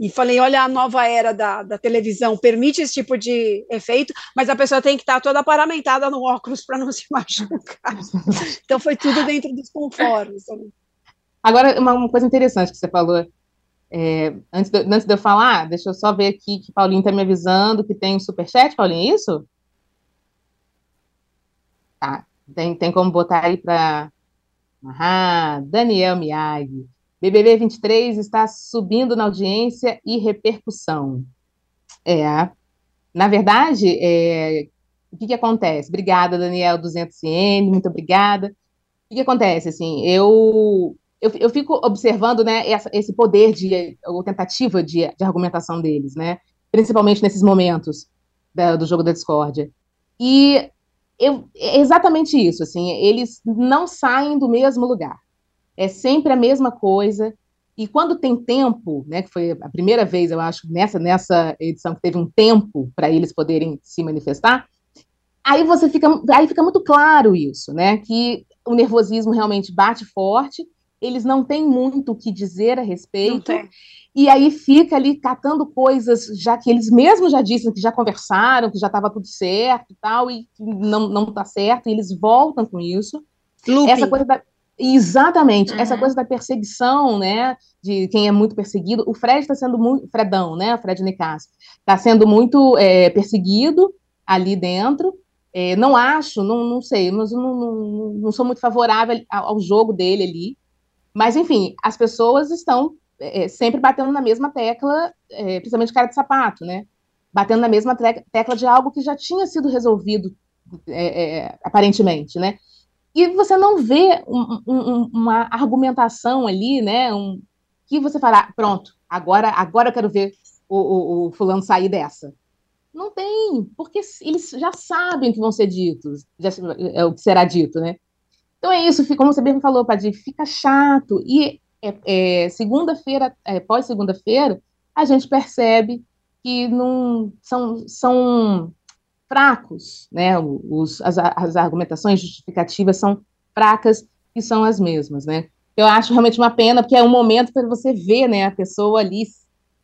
Speaker 2: e falei, olha, a nova era da, da televisão permite esse tipo de efeito, mas a pessoa tem que estar toda paramentada no óculos para não se machucar. então foi tudo dentro dos conformes.
Speaker 1: Agora, uma, uma, coisa interessante que você falou, é, antes, de, antes de eu falar, deixa eu só ver aqui que Paulinho está me avisando que tem um superchat, Paulinho, é isso? Tá, tem, tem como botar aí para... Ah, Daniel Miyagi. BBB 23 está subindo na audiência e repercussão. É, na verdade, é, o que, que acontece? Obrigada, Daniel 200CN, muito obrigada. O que, que acontece? Assim, eu, eu, eu fico observando né, essa, esse poder de, ou tentativa de, de argumentação deles, né? principalmente nesses momentos da, do jogo da discórdia. E eu, é exatamente isso, assim, eles não saem do mesmo lugar é sempre a mesma coisa. E quando tem tempo, né, que foi a primeira vez, eu acho, nessa, nessa edição que teve um tempo para eles poderem se manifestar, aí você fica, aí fica muito claro isso, né, que o nervosismo realmente bate forte eles não têm muito o que dizer a respeito. E aí fica ali catando coisas, já que eles mesmos já disseram que já conversaram, que já estava tudo certo e tal, e não, não tá certo, e eles voltam com isso. Looping. Essa coisa da, Exatamente, uhum. essa coisa da perseguição, né, de quem é muito perseguido. O Fred está sendo muito, Fredão, né, o Fred Nicasso, está sendo muito é, perseguido ali dentro. É, não acho, não, não sei, mas não, não, não sou muito favorável ao, jogo dele ali. Mas, enfim, as pessoas estão é, sempre batendo na mesma tecla, é, principalmente cara de sapato, né? Batendo na mesma tecla de algo que já tinha sido resolvido, é, é, aparentemente, né? E você não vê um, um, uma argumentação ali, né? Um, que você fala, ah, pronto, agora, agora eu quero ver o, o, o, fulano sair dessa. Não tem, porque eles já sabem o que vão ser ditos, já, é o que será dito, né? Então é isso, como você bem falou, Padir, fica chato. E é, é, segunda-feira, é, pós-segunda-feira, a gente percebe que não são, são fracos, né? Os, as, as argumentações justificativas são fracas e são as mesmas, né? Eu acho realmente uma pena, porque é um momento para você ver, né, a pessoa ali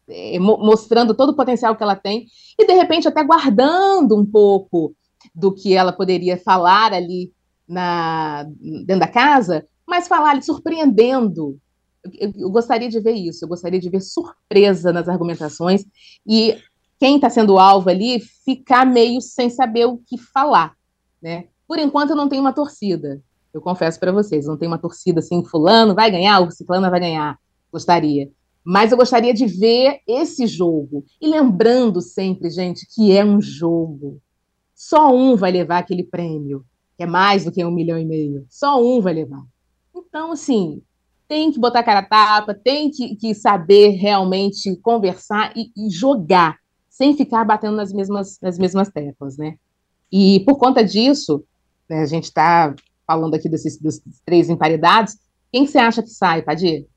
Speaker 1: é, mostrando todo o potencial que ela tem e de repente até guardando um pouco do que ela poderia falar ali na dentro da casa, mas falar ali surpreendendo. Eu, eu gostaria de ver isso, eu gostaria de ver surpresa nas argumentações e quem está sendo alvo ali ficar meio sem saber o que falar, né? Por enquanto eu não tenho uma torcida, eu confesso para vocês, não tenho uma torcida assim, fulano vai ganhar, o ciclano vai ganhar, gostaria. Mas eu gostaria de ver esse jogo. E lembrando sempre, gente, que é um jogo. Só um vai levar aquele prêmio, que é mais do que um milhão e meio. Só um vai levar. Então, assim, tem que botar cara a tapa, tem que, que saber realmente conversar e, e jogar sem ficar batendo nas mesmas, nas mesmas teclas, né? E por conta disso, né, a gente está falando aqui desses, desses, três emparedados, quem você acha que sai, Padir?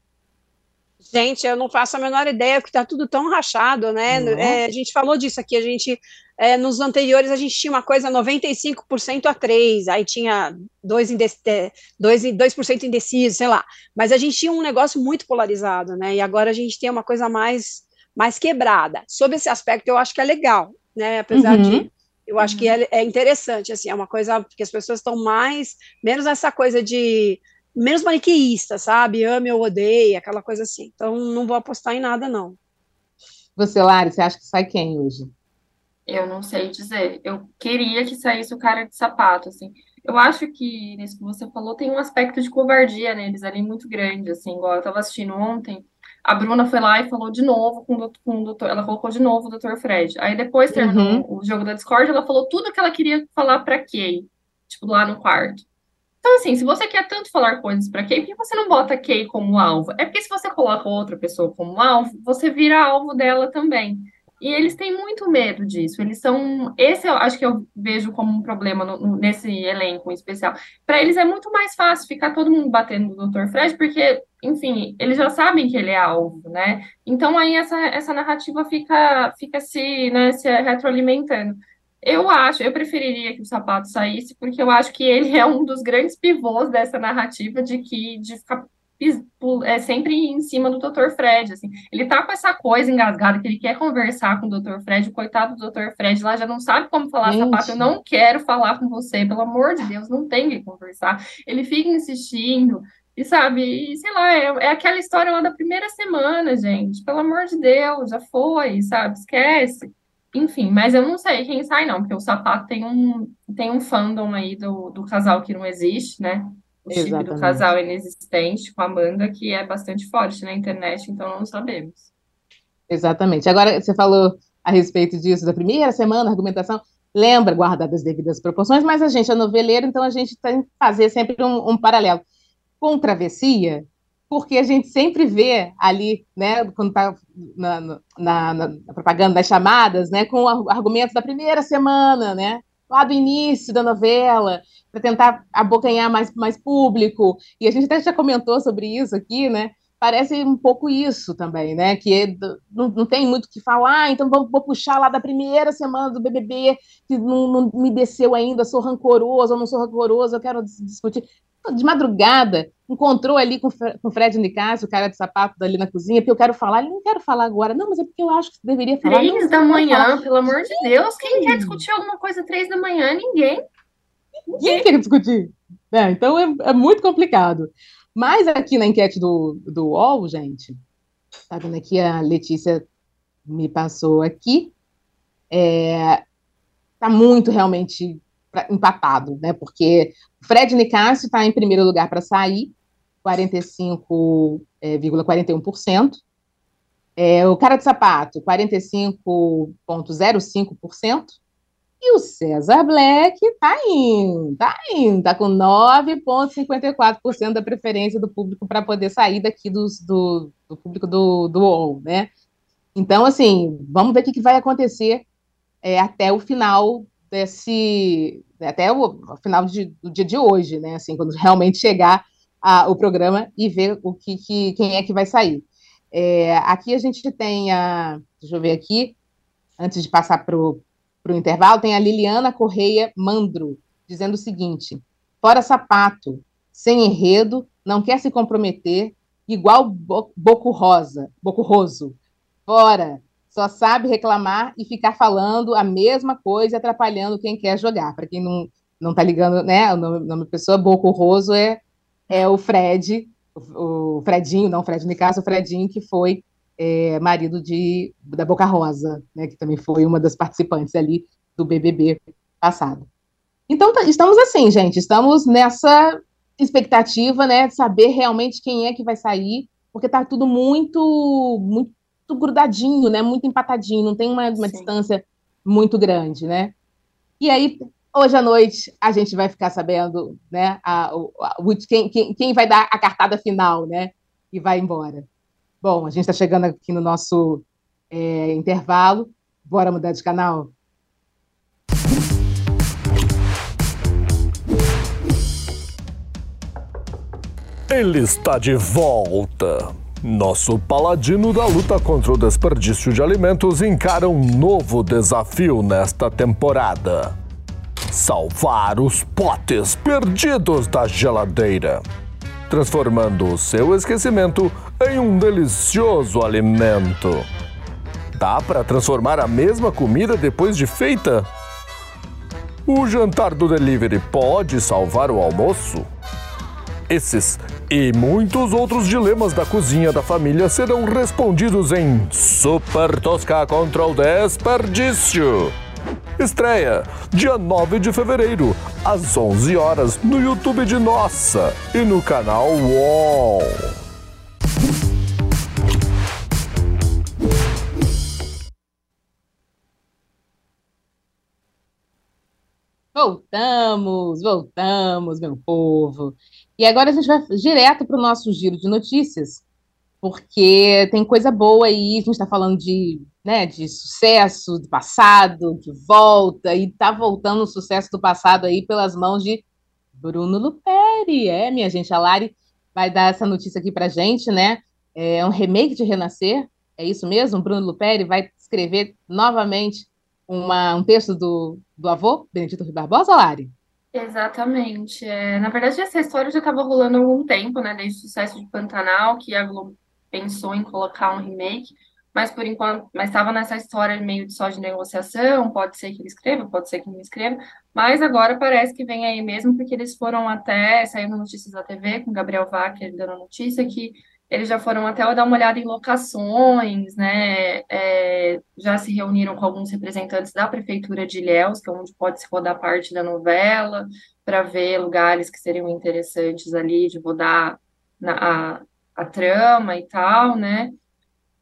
Speaker 2: Gente, eu não faço a menor ideia, porque está tudo tão rachado, né? Uhum. É, a gente falou disso aqui, a gente, é, nos anteriores, a gente tinha uma coisa 95% a 3, aí tinha 2%, indec 2, 2 indeciso, sei lá. Mas a gente tinha um negócio muito polarizado, né? E agora a gente tem uma coisa mais mais quebrada. Sob esse aspecto, eu acho que é legal, né? Apesar uhum. de eu acho que é, é, interessante, assim, é uma coisa que as pessoas estão mais, menos essa coisa de, menos maniqueísta, sabe? Ame ou odeie, aquela coisa assim. Então, não vou apostar em nada, não.
Speaker 1: Você, Lari, você acha que sai quem hoje?
Speaker 3: Eu não sei dizer. Eu queria que saísse o cara de sapato, assim. Eu acho que, nisso que você falou, tem um aspecto de covardia neles ali muito grande, assim, igual eu estava assistindo ontem, a Bruna foi lá e falou de novo com o, doutor, com o doutor, ela colocou de novo o Dr. Fred. Aí depois terminou uhum. o jogo da Discord, ela falou tudo que ela queria falar para Kay, tipo, lá no quarto. Então, assim, se você quer tanto falar coisas para Kay, por que você não bota Kay como alvo? É porque se você coloca outra pessoa como alvo, você vira alvo dela também. E eles têm muito medo disso. Eles são. Esse eu acho que eu vejo como um problema no, nesse elenco em especial. Para eles é muito mais fácil ficar todo mundo batendo no Dr. Fred, porque, enfim, eles já sabem que ele é alvo, né? Então aí essa, essa narrativa fica, fica se, né, se retroalimentando. Eu acho, eu preferiria que o sapato saísse, porque eu acho que ele é um dos grandes pivôs dessa narrativa de que de ficar é sempre em cima do Dr. Fred, assim. Ele tá com essa coisa engasgada que ele quer conversar com o Dr. Fred, o coitado do Dr. Fred lá já não sabe como falar Gente. sapato, eu não quero falar com você, pelo amor de Deus, não tem que conversar. Ele fica insistindo, e sabe, e, sei lá, é, é, aquela história lá da primeira semana, gente, pelo amor de Deus, já foi, sabe, esquece. Enfim, mas eu não sei quem sai não, porque o sapato tem um, tem um fandom aí do, do casal que não existe, né? o chip do casal inexistente com a Amanda, que é bastante forte na internet, então não sabemos.
Speaker 1: Exatamente. Agora, você falou a respeito disso da primeira semana, argumentação. Lembra, guardar as devidas proporções, mas a gente é noveleiro, então a gente tem que fazer sempre um, um paralelo com travessia, porque a gente sempre vê ali, né, quando está na, na, na, propaganda das chamadas, né, com argumentos da primeira semana, né, lá do início da novela, para tentar abocanhar mais, mais público. E a gente até já comentou sobre isso aqui, né? Parece um pouco isso também, né? Que não, não tem muito o que falar, então vou, vou, puxar lá da primeira semana do BBB, que não, não me desceu ainda, sou rancoroso ou não sou rancoroso, eu quero discutir. De madrugada, encontrou ali com, o Fred Nicásio, o cara de sapato ali na cozinha, porque eu quero falar. Ele não quero falar agora. Não, mas é porque eu acho que você deveria falar.
Speaker 3: Três da manhã, pelo amor de Deus. Quem quer discutir alguma coisa três da manhã? Ninguém.
Speaker 1: Ninguém quer discutir. É, então é, é, muito complicado. Mas aqui na enquete do, do UOL, gente, tá vendo aqui a Letícia me passou aqui, é, tá muito realmente empatado, né? Porque Fred Nicásio está em primeiro lugar para sair, 45,41%. É, é, o cara de sapato, 45,05%. E o César Black tá indo, tá indo, tá com 9,54% da preferência do público para poder sair daqui dos, do, do público do, do UOL, né? Então, assim, vamos ver o que, que vai acontecer é, até o final desse, até o, final de, do dia de hoje, né? Assim, quando realmente chegar a, o programa e ver o que, que quem é que vai sair. É, aqui a gente tem a, deixa eu ver aqui, antes de passar para o intervalo, tem a Liliana Correia Mandro, dizendo o seguinte: fora sapato, sem enredo, não quer se comprometer, igual Boco Rosa, Boco Roso. Fora, só sabe reclamar e ficar falando a mesma coisa atrapalhando quem quer jogar. Para quem não, não tá ligando, né? O nome, nome da pessoa, Boco Roso, é, é o Fred, o, o Fredinho, não, Fred Nicasso, o Fredinho, que foi é, marido de, da Boca Rosa, né? Que também foi uma das participantes ali do BBB passado. Então, tá, estamos assim, gente, estamos nessa expectativa, né, de saber realmente quem é que vai sair, porque tá tudo muito, muito grudadinho, né? Muito empatadinho, não tem uma, uma distância muito grande, né? E aí, hoje à noite, a gente vai ficar sabendo, né? A, a, quem, quem, quem vai dar a cartada final, né? E vai embora. Bom, a gente está chegando aqui no nosso é, intervalo. Bora mudar de canal?
Speaker 4: Ele está de volta. Nosso paladino da luta contra o desperdício de alimentos encara um novo desafio nesta temporada: salvar os potes perdidos da geladeira, transformando o seu esquecimento em um delicioso alimento. Dá para transformar a mesma comida depois de feita? O jantar do delivery pode salvar o almoço? Esses e muitos outros dilemas da cozinha da família serão respondidos em Super Tosca contra o Desperdício. Estreia dia 9 de fevereiro, às 11 horas, no YouTube de Nossa e no canal UOL.
Speaker 1: Voltamos, voltamos, meu povo. E agora a gente vai direto para o nosso giro de notícias, porque tem coisa boa aí, a gente está falando de, né, de sucesso do passado, que volta, e está voltando o sucesso do passado aí pelas mãos de Bruno Luperi. É, minha gente, a Lari vai dar essa notícia aqui para gente, né? É um remake de Renascer, é isso mesmo? Bruno Luperi vai escrever novamente uma, um texto do, do avô, Benedito Rui Barbosa, Lari?
Speaker 3: Exatamente. É, na verdade, essa história já estava rolando há algum tempo, né? Desde o sucesso de Pantanal, que a Globo pensou em colocar um remake, mas por enquanto, mas estava nessa história meio de só de negociação, pode ser que ele escreva, pode ser que não escreva, mas agora parece que vem aí mesmo, porque eles foram até, saindo notícias da TV, com Gabriel Wacker dando notícia, que eles já foram até dar uma olhada em locações, né? É, já se reuniram com alguns representantes da prefeitura de Ilhéus, que é onde pode se rodar parte da novela, para ver lugares que seriam interessantes ali de rodar na, a, a trama e tal, né?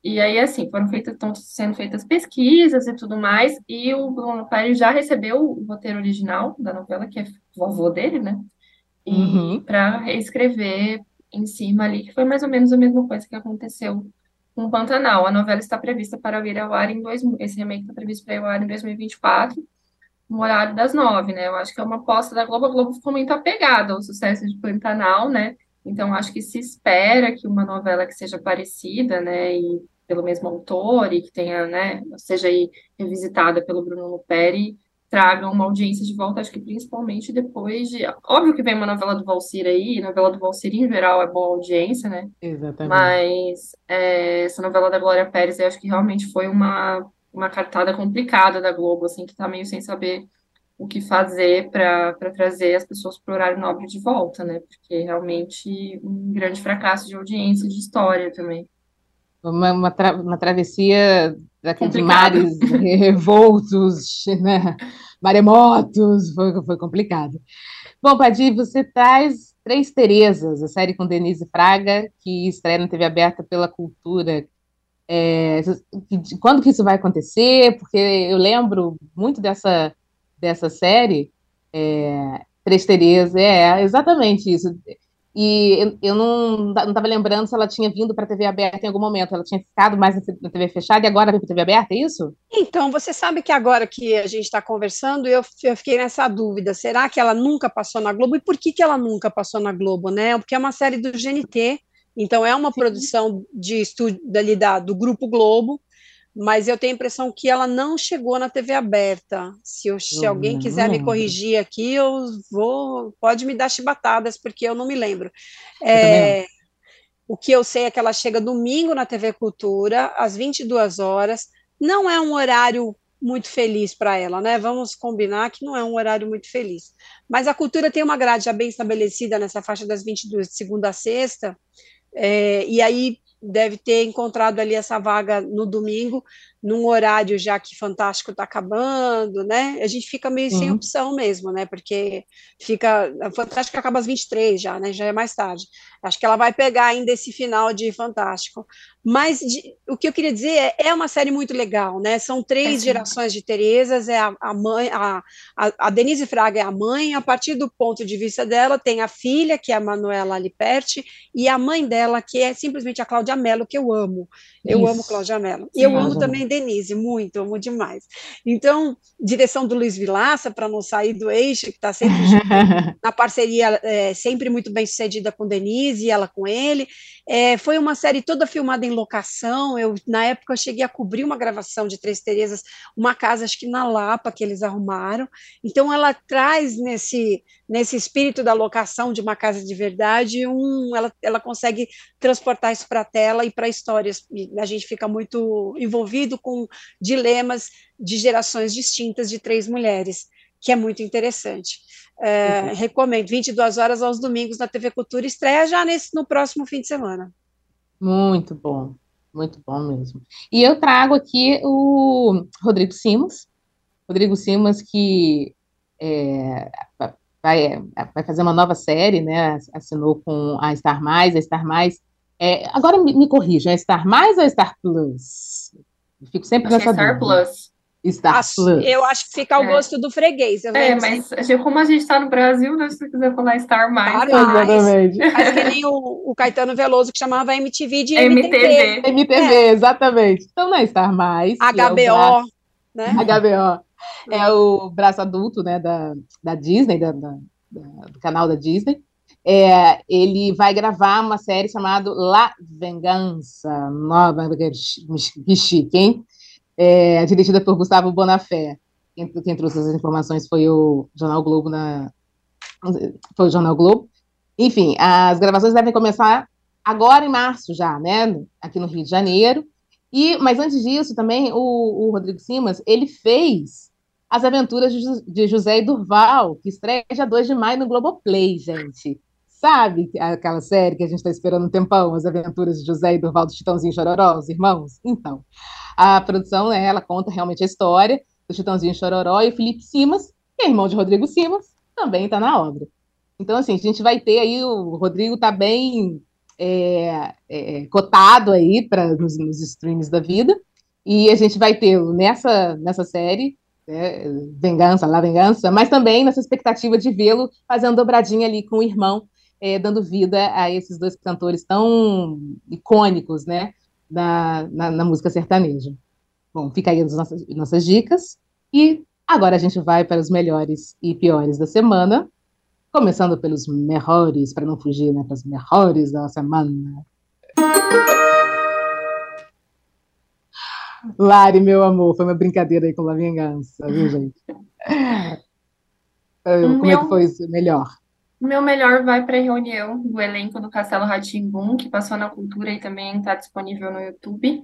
Speaker 3: E aí, assim, foram feitas, estão sendo feitas pesquisas e tudo mais, e o Bruno Pérez já recebeu o roteiro original da novela, que é o avô dele, né? E uhum. para reescrever em cima ali, que foi mais ou menos a mesma coisa que aconteceu com o Pantanal. A novela está prevista para vir ao ar em dois, esse remake está previsto para ir ao ar em 2024, no horário das nove, né? Eu acho que é uma aposta da Globo. A Globo ficou muito apegada ao sucesso de Pantanal, né? Então, acho que se espera que uma novela que seja parecida, né, e pelo mesmo autor, e que tenha, né, seja aí revisitada pelo Bruno Luperi, traga uma audiência de volta, acho que principalmente depois de. Óbvio que vem uma novela do Valsir aí, novela do Valsir em geral é boa audiência, né?
Speaker 1: Exatamente.
Speaker 3: Mas é, essa novela da Glória Pérez, eu acho que realmente foi uma, uma cartada complicada da Globo, assim, que tá meio sem saber o que fazer para trazer as pessoas para o horário nobre de volta, né? Porque realmente um grande fracasso de audiência, de história também.
Speaker 1: Uma, uma, tra uma travessia daqueles mares revoltos, né? maremotos, foi, foi complicado. Bom, Padir, você traz Três Terezas, a série com Denise Fraga, que estreia na TV aberta pela Cultura. É, quando que isso vai acontecer? Porque eu lembro muito dessa, dessa série, é, Três Terezas, é exatamente isso. E eu, eu não estava lembrando se ela tinha vindo para a TV aberta em algum momento. Ela tinha ficado mais na TV fechada e agora veio para a TV aberta, é isso?
Speaker 2: Então, você sabe que agora que a gente está conversando, eu, eu, fiquei nessa dúvida. Será que ela nunca passou na Globo? E por que, que ela nunca passou na Globo, né? Porque é uma série do GNT, então é uma Sim. produção de estúdio dali da, do Grupo Globo mas eu tenho a impressão que ela não chegou na TV aberta. Se, eu, se alguém quiser me corrigir aqui, eu vou. Pode me dar chibatadas, porque eu não me lembro. É, o que eu sei é que ela chega domingo na TV Cultura, às 22 horas. Não é um horário muito feliz para ela, né? Vamos combinar que não é um horário muito feliz. Mas a cultura tem uma grade já bem estabelecida nessa faixa das 22 de segunda a sexta, é, e aí deve ter encontrado ali essa vaga no domingo, num horário já que Fantástico está acabando, né? A gente fica meio uhum. sem opção mesmo, né? Porque fica. Fantástico acaba às 23 já, né? Já é mais tarde. Acho que ela vai pegar ainda esse final de Fantástico. Mas de, o que eu queria dizer é, é uma série muito legal, né? São três é gerações de Terezas, é a, a mãe, a, a, a, Denise Fraga é a mãe, a partir do ponto de vista dela, tem a filha, que é a Manuela Liperti, e a mãe dela, que é simplesmente a Cláudia Mello, que eu amo. Eu Isso. amo Cláudia Mello. E eu amo também Denise, muito, amo demais. Então, direção do Luiz Vilaça, para não sair do eixo, que está sempre na parceria, é, sempre muito bem sucedida com Denise e ela com ele. É, foi uma série toda filmada em locação. Eu, na época, eu cheguei a cobrir uma gravação de Três Terezas, uma casa, acho que na Lapa, que eles arrumaram. Então, ela traz nesse, nesse espírito da locação de uma casa de verdade, um, ela, ela consegue transportar isso para a tela e para histórias. E a gente fica muito envolvido com dilemas de gerações distintas de três mulheres, que é muito interessante. É, uhum. Recomendo, 22 horas aos domingos na TV Cultura, estreia já nesse, no próximo fim de semana.
Speaker 1: Muito bom, muito bom mesmo. E eu trago aqui o Rodrigo Simas, Rodrigo Simas que é, vai, vai fazer uma nova série, né? Assinou com a Star Mais, a Star Mais. É, agora me, me corrija, é Star Mais ou é Star Plus? Eu fico sempre
Speaker 3: Acho nessa é Star dúvida. Plus.
Speaker 1: Star
Speaker 2: acho, Plus. Eu acho que fica ao é. gosto do freguês.
Speaker 3: é, mas como a gente está no Brasil, né, se você quiser falar Star mais.
Speaker 2: Star mais. Exatamente. Acho que nem o, o, Caetano Veloso que chamava MTV de
Speaker 1: MTV. MTV, MTV é. exatamente. Então não é Star Mais.
Speaker 2: HBO,
Speaker 1: é
Speaker 2: braço, né?
Speaker 1: HBO. É o braço adulto, né, da, da Disney, da, da, do canal da Disney. É, ele vai gravar uma série chamada La Vengança, nova, que chique, hein? É, dirigida por Gustavo Bonafé. Quem, quem, trouxe essas informações foi o Jornal Globo na foi o Jornal Globo. Enfim, as gravações devem começar agora em março já, né? Aqui no Rio de Janeiro. E, mas antes disso, também o, o Rodrigo Simas ele fez as aventuras de, José e Durval, que estreia dia 2 de maio no Globoplay, gente. Sabe aquela série que a gente está esperando um tempão, As Aventuras de José e Durval do Chitãozinho Chororó, os irmãos? Então, a produção, né, ela conta realmente a história do Chitãozinho Chororó e Felipe Simas, que é irmão de Rodrigo Simas, também está na obra. Então, assim, a gente vai ter aí, o Rodrigo está bem é, é, cotado aí para nos, nos streams da vida, e a gente vai ter nessa, nessa série né, Vingança, lá Vingança, mas também nessa expectativa de vê-lo fazendo dobradinha ali com o irmão, é, dando vida a esses dois cantores tão icônicos, né, na, na, na, música sertaneja. Bom, fica aí as nossas, nossas dicas. E agora a gente vai para os melhores e piores da semana. Começando pelos melhores, para não fugir, né? Para os melhores da semana. Lari, meu amor, foi uma brincadeira aí com a vingança, viu, gente? Como meu, é que foi isso? Melhor?
Speaker 3: O meu melhor vai para a reunião do elenco do Castelo Ratimbum, que passou na Cultura e também está disponível no YouTube.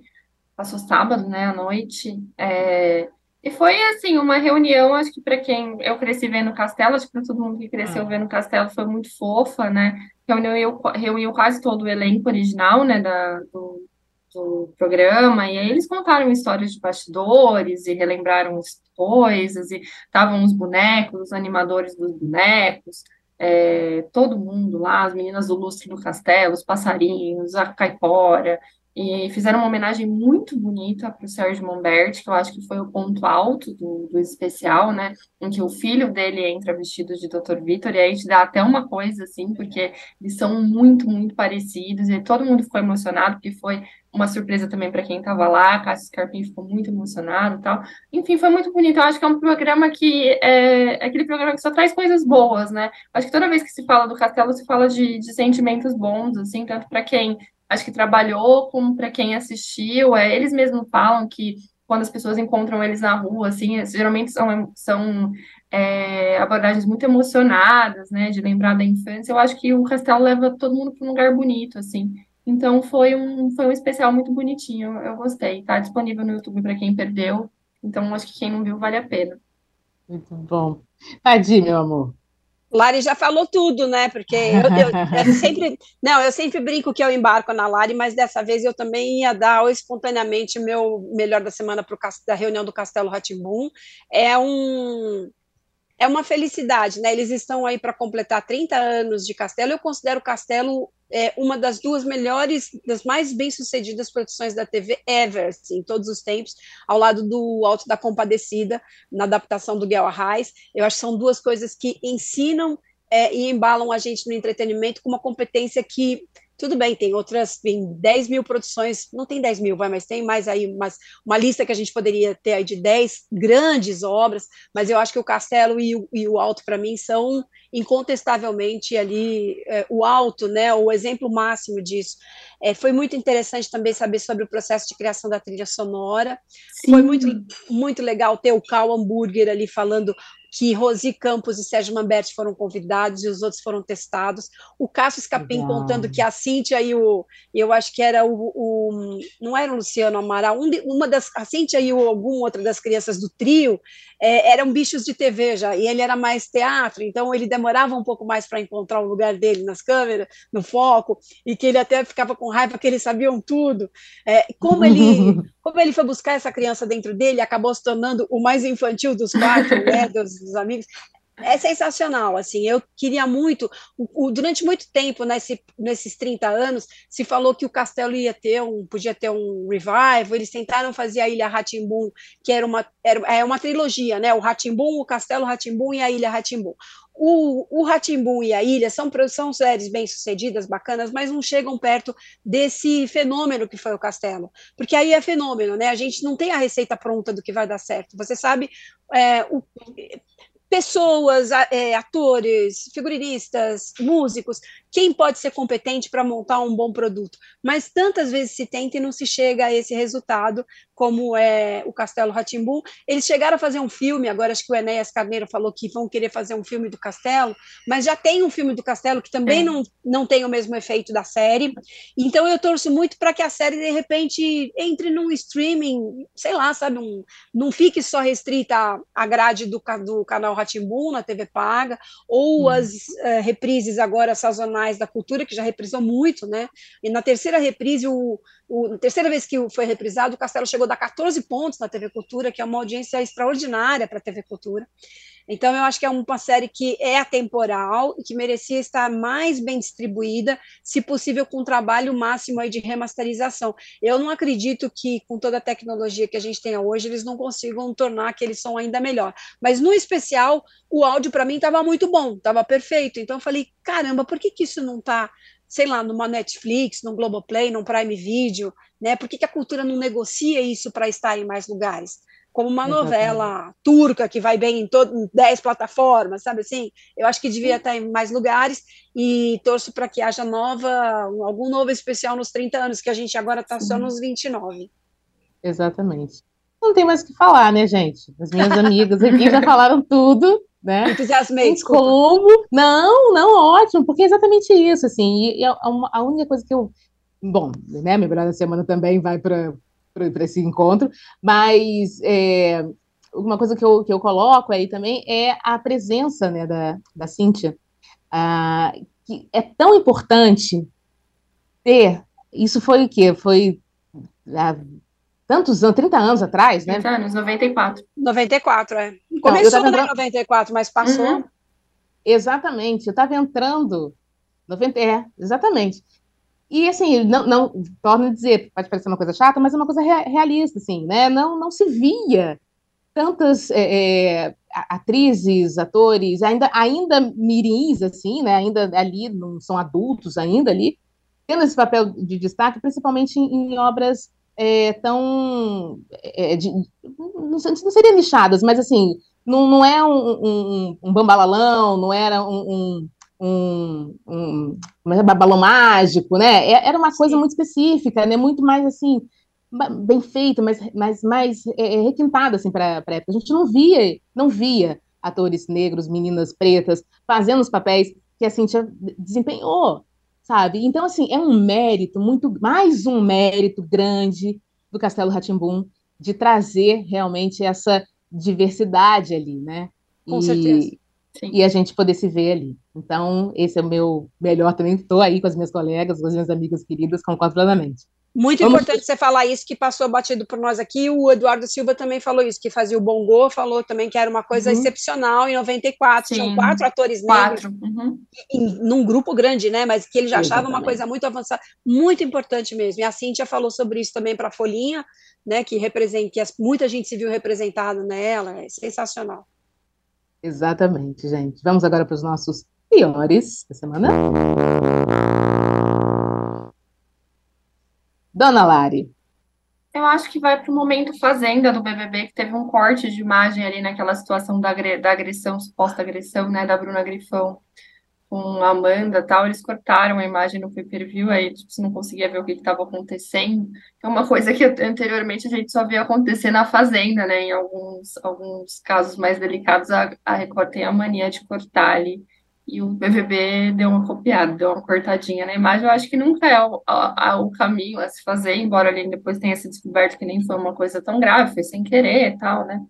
Speaker 3: Passou sábado, né, à noite. É... E foi, assim, uma reunião, acho que para quem eu cresci vendo Castelo, acho que para todo mundo que cresceu ah. vendo Castelo foi muito fofa, né? Reuniu, reuniu quase todo o elenco original, né, da, do, do programa, e aí eles contaram histórias de bastidores e relembraram coisas, e estavam os bonecos, os animadores dos bonecos, é, todo mundo lá, as meninas do lustre do castelo, os passarinhos, a caipora, e fizeram uma homenagem muito bonita para o Sérgio Monberti, que eu acho que foi o ponto alto do, do especial, né? Em que o filho dele entra vestido de Dr. Vitor, e aí te dá até uma coisa, assim, porque eles são muito, muito parecidos, e todo mundo ficou emocionado, porque foi uma surpresa também para quem estava lá, Cássio Scarpim ficou muito emocionado e tal. Enfim, foi muito bonito. Eu acho que é um programa que é, é aquele programa que só traz coisas boas, né? Acho que toda vez que se fala do Castelo, se fala de, de sentimentos bons, assim, tanto para quem acho que trabalhou, como para quem assistiu. É, eles mesmos falam que quando as pessoas encontram eles na rua, assim, geralmente são, são é, abordagens muito emocionadas, né, de lembrar da infância. Eu acho que o Castelo leva todo mundo para um lugar bonito, assim. Então foi um, foi um especial muito bonitinho, eu gostei. Está disponível no YouTube para quem perdeu. Então acho que quem não viu vale a pena.
Speaker 1: Muito bom. Tadinho, meu amor.
Speaker 2: Lari já falou tudo, né? Porque eu, eu, eu, sempre. Não, eu sempre brinco que eu embarco na Lari, mas dessa vez eu também ia dar espontaneamente meu melhor da semana para da reunião do Castelo Ratimbum. É um. É uma felicidade, né? Eles estão aí para completar 30 anos de Castelo. Eu considero Castelo é, uma das duas melhores, das mais bem-sucedidas produções da TV ever, assim, em todos os tempos, ao lado do Alto da Compadecida, na adaptação do Guel Arraes. Eu acho que são duas coisas que ensinam é, e embalam a gente no entretenimento com uma competência que tudo bem, tem outras, tem 10 mil produções, não tem 10 mil, vai, mas tem mais aí mas uma lista que a gente poderia ter aí de 10 grandes obras, mas eu acho que o Castelo e o, e o Alto, para mim, são incontestavelmente ali é, o alto, né, o exemplo máximo disso. É, foi muito interessante também saber sobre o processo de criação da trilha sonora. Sim. Foi muito, muito legal ter o Cal Hamburger ali falando que Rosi Campos e Sérgio Mamberti foram convidados e os outros foram testados. O Cássio Escapim Legal. contando que a Cíntia e o, eu acho que era o, o não era o Luciano Amaral, um de, uma das, a Cíntia e o, algum outra das crianças do trio é, eram bichos de TV já, e ele era mais teatro, então ele demorava um pouco mais para encontrar o lugar dele nas câmeras, no foco, e que ele até ficava com raiva que eles sabiam tudo. É, como ele como ele foi buscar essa criança dentro dele, acabou se tornando o mais infantil dos quatro, né, dos, dos amigos é sensacional, assim, eu queria muito, o, o, durante muito tempo, nesse, nesses 30 anos, se falou que o Castelo ia ter um, podia ter um revival, eles tentaram fazer a Ilha Ratimbum, que era uma, era, é uma trilogia, né, o Ratimbum, o Castelo Ratimbum e a Ilha Ratimbum. O, o e a Ilha são, são séries bem-sucedidas, bacanas, mas não chegam perto desse fenômeno que foi o Castelo, porque aí é fenômeno, né, a gente não tem a receita pronta do que vai dar certo, você sabe, é, o pessoas, é, atores, figurinistas, músicos, quem pode ser competente para montar um bom produto. Mas tantas vezes se tenta e não se chega a esse resultado, como é o Castelo Ratimbum. Eles chegaram a fazer um filme, agora acho que o Enéas Carneiro falou que vão querer fazer um filme do Castelo, mas já tem um filme do Castelo que também é. não, não tem o mesmo efeito da série. Então eu torço muito para que a série, de repente, entre num streaming, sei lá, sabe, um, não fique só restrita à grade do, do canal Ratimbum na TV Paga, ou hum. as uh, reprises agora sazonais da cultura, que já reprisou muito, né? E na terceira reprise, o, o, na terceira vez que foi reprisado, o Castelo chegou a dar 14 pontos na TV Cultura, que é uma audiência extraordinária para a TV Cultura. Então, eu acho que é uma série que é atemporal e que merecia estar mais bem distribuída, se possível, com um trabalho máximo aí de remasterização. Eu não acredito que, com toda a tecnologia que a gente tem hoje, eles não consigam tornar aquele som ainda melhor. Mas, no especial, o áudio, para mim, estava muito bom, estava perfeito. Então, eu falei, caramba, por que, que isso não está sei lá, numa Netflix, num Globoplay, num Prime Video, né? Por que, que a cultura não negocia isso para estar em mais lugares? Como uma Exatamente. novela turca que vai bem em, todo, em 10 plataformas, sabe assim? Eu acho que devia estar em mais lugares e torço para que haja nova, algum novo especial nos 30 anos, que a gente agora está só nos 29.
Speaker 1: Exatamente. não tem mais o que falar, né, gente? As minhas amigas aqui já falaram tudo, né?
Speaker 2: Entusiasmei,
Speaker 1: Como? Não, não, ótimo, porque é exatamente isso, assim, e, e a, a, única coisa que eu, bom, né, minha melhor da semana também vai para esse encontro, mas é, uma coisa que eu, que eu coloco aí também é a presença, né, da, da Cíntia, ah, que é tão importante ter, isso foi o quê? Foi há tantos anos, 30 anos atrás, né?
Speaker 3: 30 anos, 94.
Speaker 2: 94, é. Então, Começou entrando... em 94, mas passou. Uhum.
Speaker 1: Exatamente, eu estava entrando. 90, é, exatamente. E assim, não, não torno a dizer, pode parecer uma coisa chata, mas é uma coisa realista, assim, né? Não, não se via tantas é, é, atrizes, atores, ainda, ainda mirins, assim, né? Ainda ali, não são adultos ainda ali, tendo esse papel de destaque, principalmente em, em obras é, tão. É, de, não, não, seria nichadas, mas assim, não, não é um, um, um bambalalão, não era um, um, um, um balão mágico, né? É, era uma coisa muito específica, né? Muito mais assim, bem feita, mas, mas mais é, é requintada assim, para a época. A gente não via, não via atores negros, meninas pretas, fazendo os papéis que a Cintia desempenhou sabe? Então, assim, é um mérito, muito mais um mérito grande do Castelo Ratimbum de trazer realmente essa diversidade ali, né?
Speaker 2: Com e, certeza.
Speaker 1: Sim. E a gente poder se ver ali. Então, esse é o meu melhor também. Estou aí com as minhas colegas, com as minhas amigas queridas, concordo plenamente.
Speaker 2: Muito Vamos... importante você falar isso, que passou batido por nós aqui. O Eduardo Silva também falou isso, que fazia o Bongo, falou também que era uma coisa uhum. excepcional em 94. Sim. Tinham quatro atores
Speaker 3: quatro. negros uhum.
Speaker 2: em, num grupo grande, né? Mas que ele já achava uma coisa muito avançada, muito importante mesmo. E a Cíntia falou sobre isso também para a Folhinha, né? Que representa, que muita gente se viu representada nela. É sensacional.
Speaker 1: Exatamente, gente. Vamos agora para os nossos piores da semana. Dona Lari.
Speaker 3: Eu acho que vai para o momento Fazenda do BBB, que teve um corte de imagem ali naquela situação da, da agressão, suposta agressão, né, da Bruna Grifão com a Amanda tal, eles cortaram a imagem no pay-per-view, aí tipo, você não conseguia ver o que estava acontecendo. É uma coisa que anteriormente a gente só via acontecer na Fazenda, né, em alguns, alguns casos mais delicados, a, a Record tem a mania de cortar ali e o BBB deu uma copiada, deu uma cortadinha na imagem. Eu acho que nunca é o, a, o caminho a se fazer, embora ele depois tenha se descoberto que nem foi uma coisa tão grave, foi sem querer e tal, né?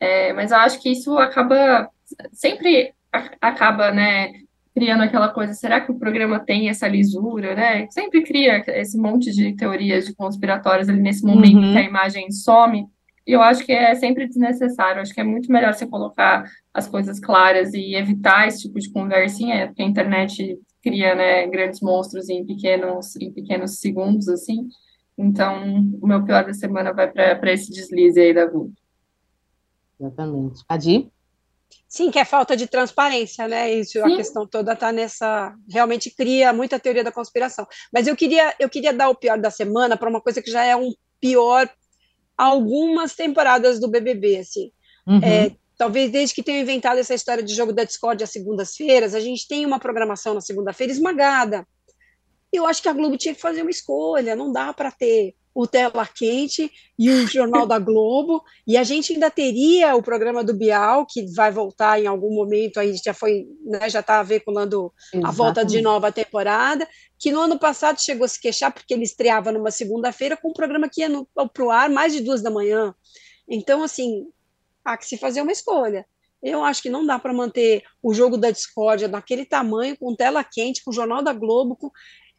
Speaker 3: É, mas eu acho que isso acaba, sempre acaba, né, criando aquela coisa, será que o programa tem essa lisura, né? Sempre cria esse monte de teorias de conspiratórias ali nesse momento uhum. que a imagem some. E eu acho que é sempre desnecessário. Acho que é muito melhor você colocar as coisas claras e evitar esse tipo de conversinha, porque a internet cria né, grandes monstros em pequenos, em pequenos segundos, assim. Então, o meu pior da semana vai para esse deslize aí da Google.
Speaker 1: Exatamente. Adi?
Speaker 2: Sim, que é falta de transparência, né? Isso, Sim. a questão toda está nessa. Realmente cria muita teoria da conspiração. Mas eu queria, eu queria dar o pior da semana para uma coisa que já é um pior algumas temporadas do BBB, assim. Uhum. É, talvez desde que tenham inventado essa história de jogo da Discord às segundas-feiras, a gente tem uma programação na segunda-feira esmagada. Eu acho que a Globo tinha que fazer uma escolha, não dá para ter o Tela Quente e o Jornal da Globo, e a gente ainda teria o programa do Bial, que vai voltar em algum momento, aí já foi, né, já está veiculando Exatamente. a volta de nova temporada, que no ano passado chegou a se queixar porque ele estreava numa segunda-feira com um programa que ia para o ar mais de duas da manhã. Então, assim, há que se fazer uma escolha. Eu acho que não dá para manter o jogo da discórdia daquele tamanho, com tela quente, com o Jornal da Globo, com...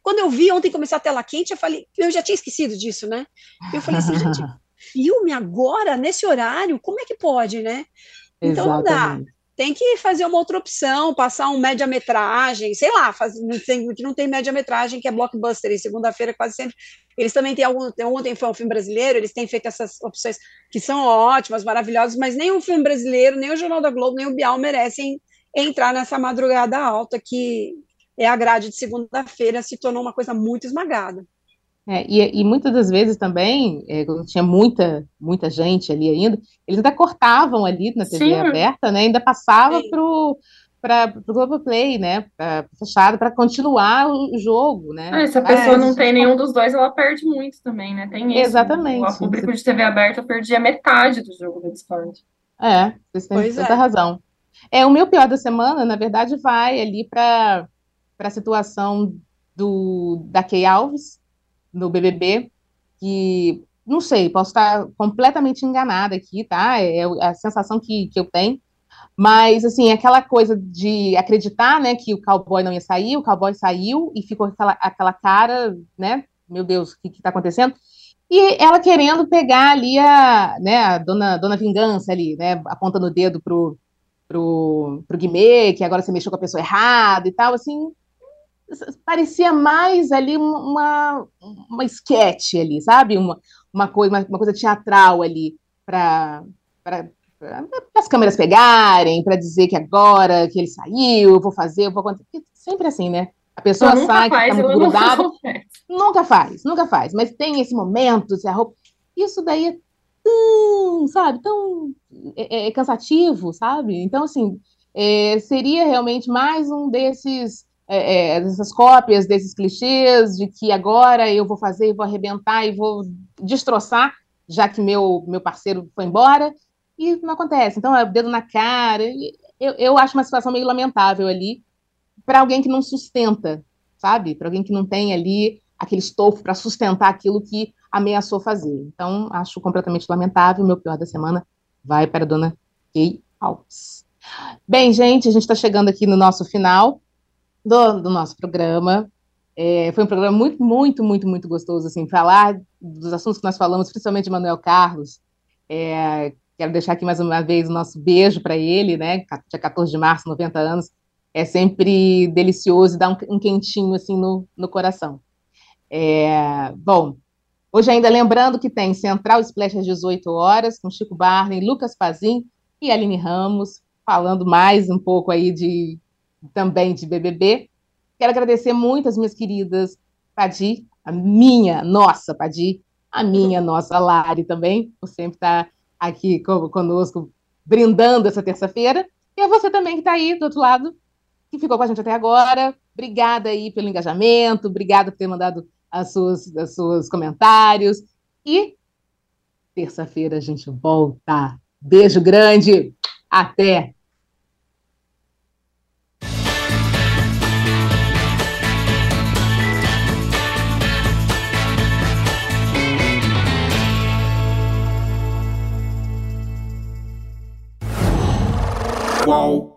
Speaker 2: Quando eu vi ontem começar a tela quente, eu falei, eu já tinha esquecido disso, né? Eu falei assim, gente, filme agora, nesse horário, como é que pode, né? Então Exatamente. não dá. Tem que fazer uma outra opção, passar um média-metragem, sei lá, faz, que não tem média-metragem, que é blockbuster, e segunda-feira quase sempre. Eles também têm algum. Ontem foi um filme brasileiro, eles têm feito essas opções que são ótimas, maravilhosas, mas nem o filme brasileiro, nem o Jornal da Globo, nem o Bial merecem entrar nessa madrugada alta que, é a grade de segunda-feira se tornou uma coisa muito esmagada.
Speaker 1: É, e, e, muitas das vezes também, é, quando tinha muita, muita gente ali ainda, eles ainda cortavam ali na TV Sim. aberta, né? Ainda passava para o Globoplay, né? Pra, fechado para continuar o jogo, né?
Speaker 3: Ah, se a pessoa é, não tem nenhum dos dois, ela perde muito também, né? Tem isso.
Speaker 1: Exatamente.
Speaker 3: O público de TV aberta perdia metade do jogo do Discord.
Speaker 1: É, você tem toda é. razão. É, o meu pior da semana, na verdade, vai ali para a situação do, da Key Alves, no BBB, que, não sei, posso estar completamente enganada aqui, tá? É, é a sensação que, que eu tenho, mas, assim, aquela coisa de acreditar, né, que o cowboy não ia sair, o cowboy saiu e ficou aquela, aquela cara, né, meu Deus, o que está acontecendo? E ela querendo pegar ali a, né, a dona, dona Vingança ali, né, apontando o dedo pro, pro, pro Guimê, que agora você mexeu com a pessoa errada e tal, assim, parecia mais ali uma, uma sketch ali, sabe? Uma, uma, coisa, uma, uma coisa teatral ali para para as câmeras pegarem, para dizer que agora que ele saiu, eu vou fazer, eu vou acontecer. Sempre assim, né? A pessoa
Speaker 3: nunca
Speaker 1: sai,
Speaker 3: faz,
Speaker 1: que tá
Speaker 3: muito grudada.
Speaker 1: Nunca faz, nunca faz. Mas tem esse momento, se a roupa. Isso daí é tão, sabe, tão é, é, é cansativo, sabe? Então, assim, é, seria realmente mais um desses. É, é, dessas cópias, desses clichês, de que agora eu vou fazer, vou arrebentar e vou destroçar, já que meu, meu parceiro foi embora, e não acontece. Então, é o dedo na cara. Eu, eu acho uma situação meio lamentável ali para alguém que não sustenta, sabe? Para alguém que não tem ali aquele estofo para sustentar aquilo que ameaçou fazer. Então, acho completamente lamentável. Meu pior da semana vai para a dona Kay Alves. Bem, gente, a gente está chegando aqui no nosso final do, do nosso programa. É, foi um programa muito, muito, muito, muito gostoso, assim, falar dos assuntos que nós falamos, principalmente de Manuel Carlos, é, Quero deixar aqui mais uma vez o nosso beijo para ele, né? Dia 14 de março, 90 anos. É sempre delicioso e dá um, um quentinho assim no, no coração. É, bom, hoje ainda lembrando que tem Central Splash às 18 horas, com Chico Barney, Lucas Pazin e Aline Ramos, falando mais um pouco aí de também de BBB. Quero agradecer muito as minhas queridas Padi, a minha, nossa Padi, a minha, nossa Lari também, por sempre estar tá aqui conosco, brindando essa terça-feira. E a você também que está aí do outro lado, que ficou com a gente até agora. Obrigada aí pelo engajamento, obrigada por ter mandado as suas, os seus comentários. E terça-feira a gente volta. Beijo grande, até!
Speaker 5: Qual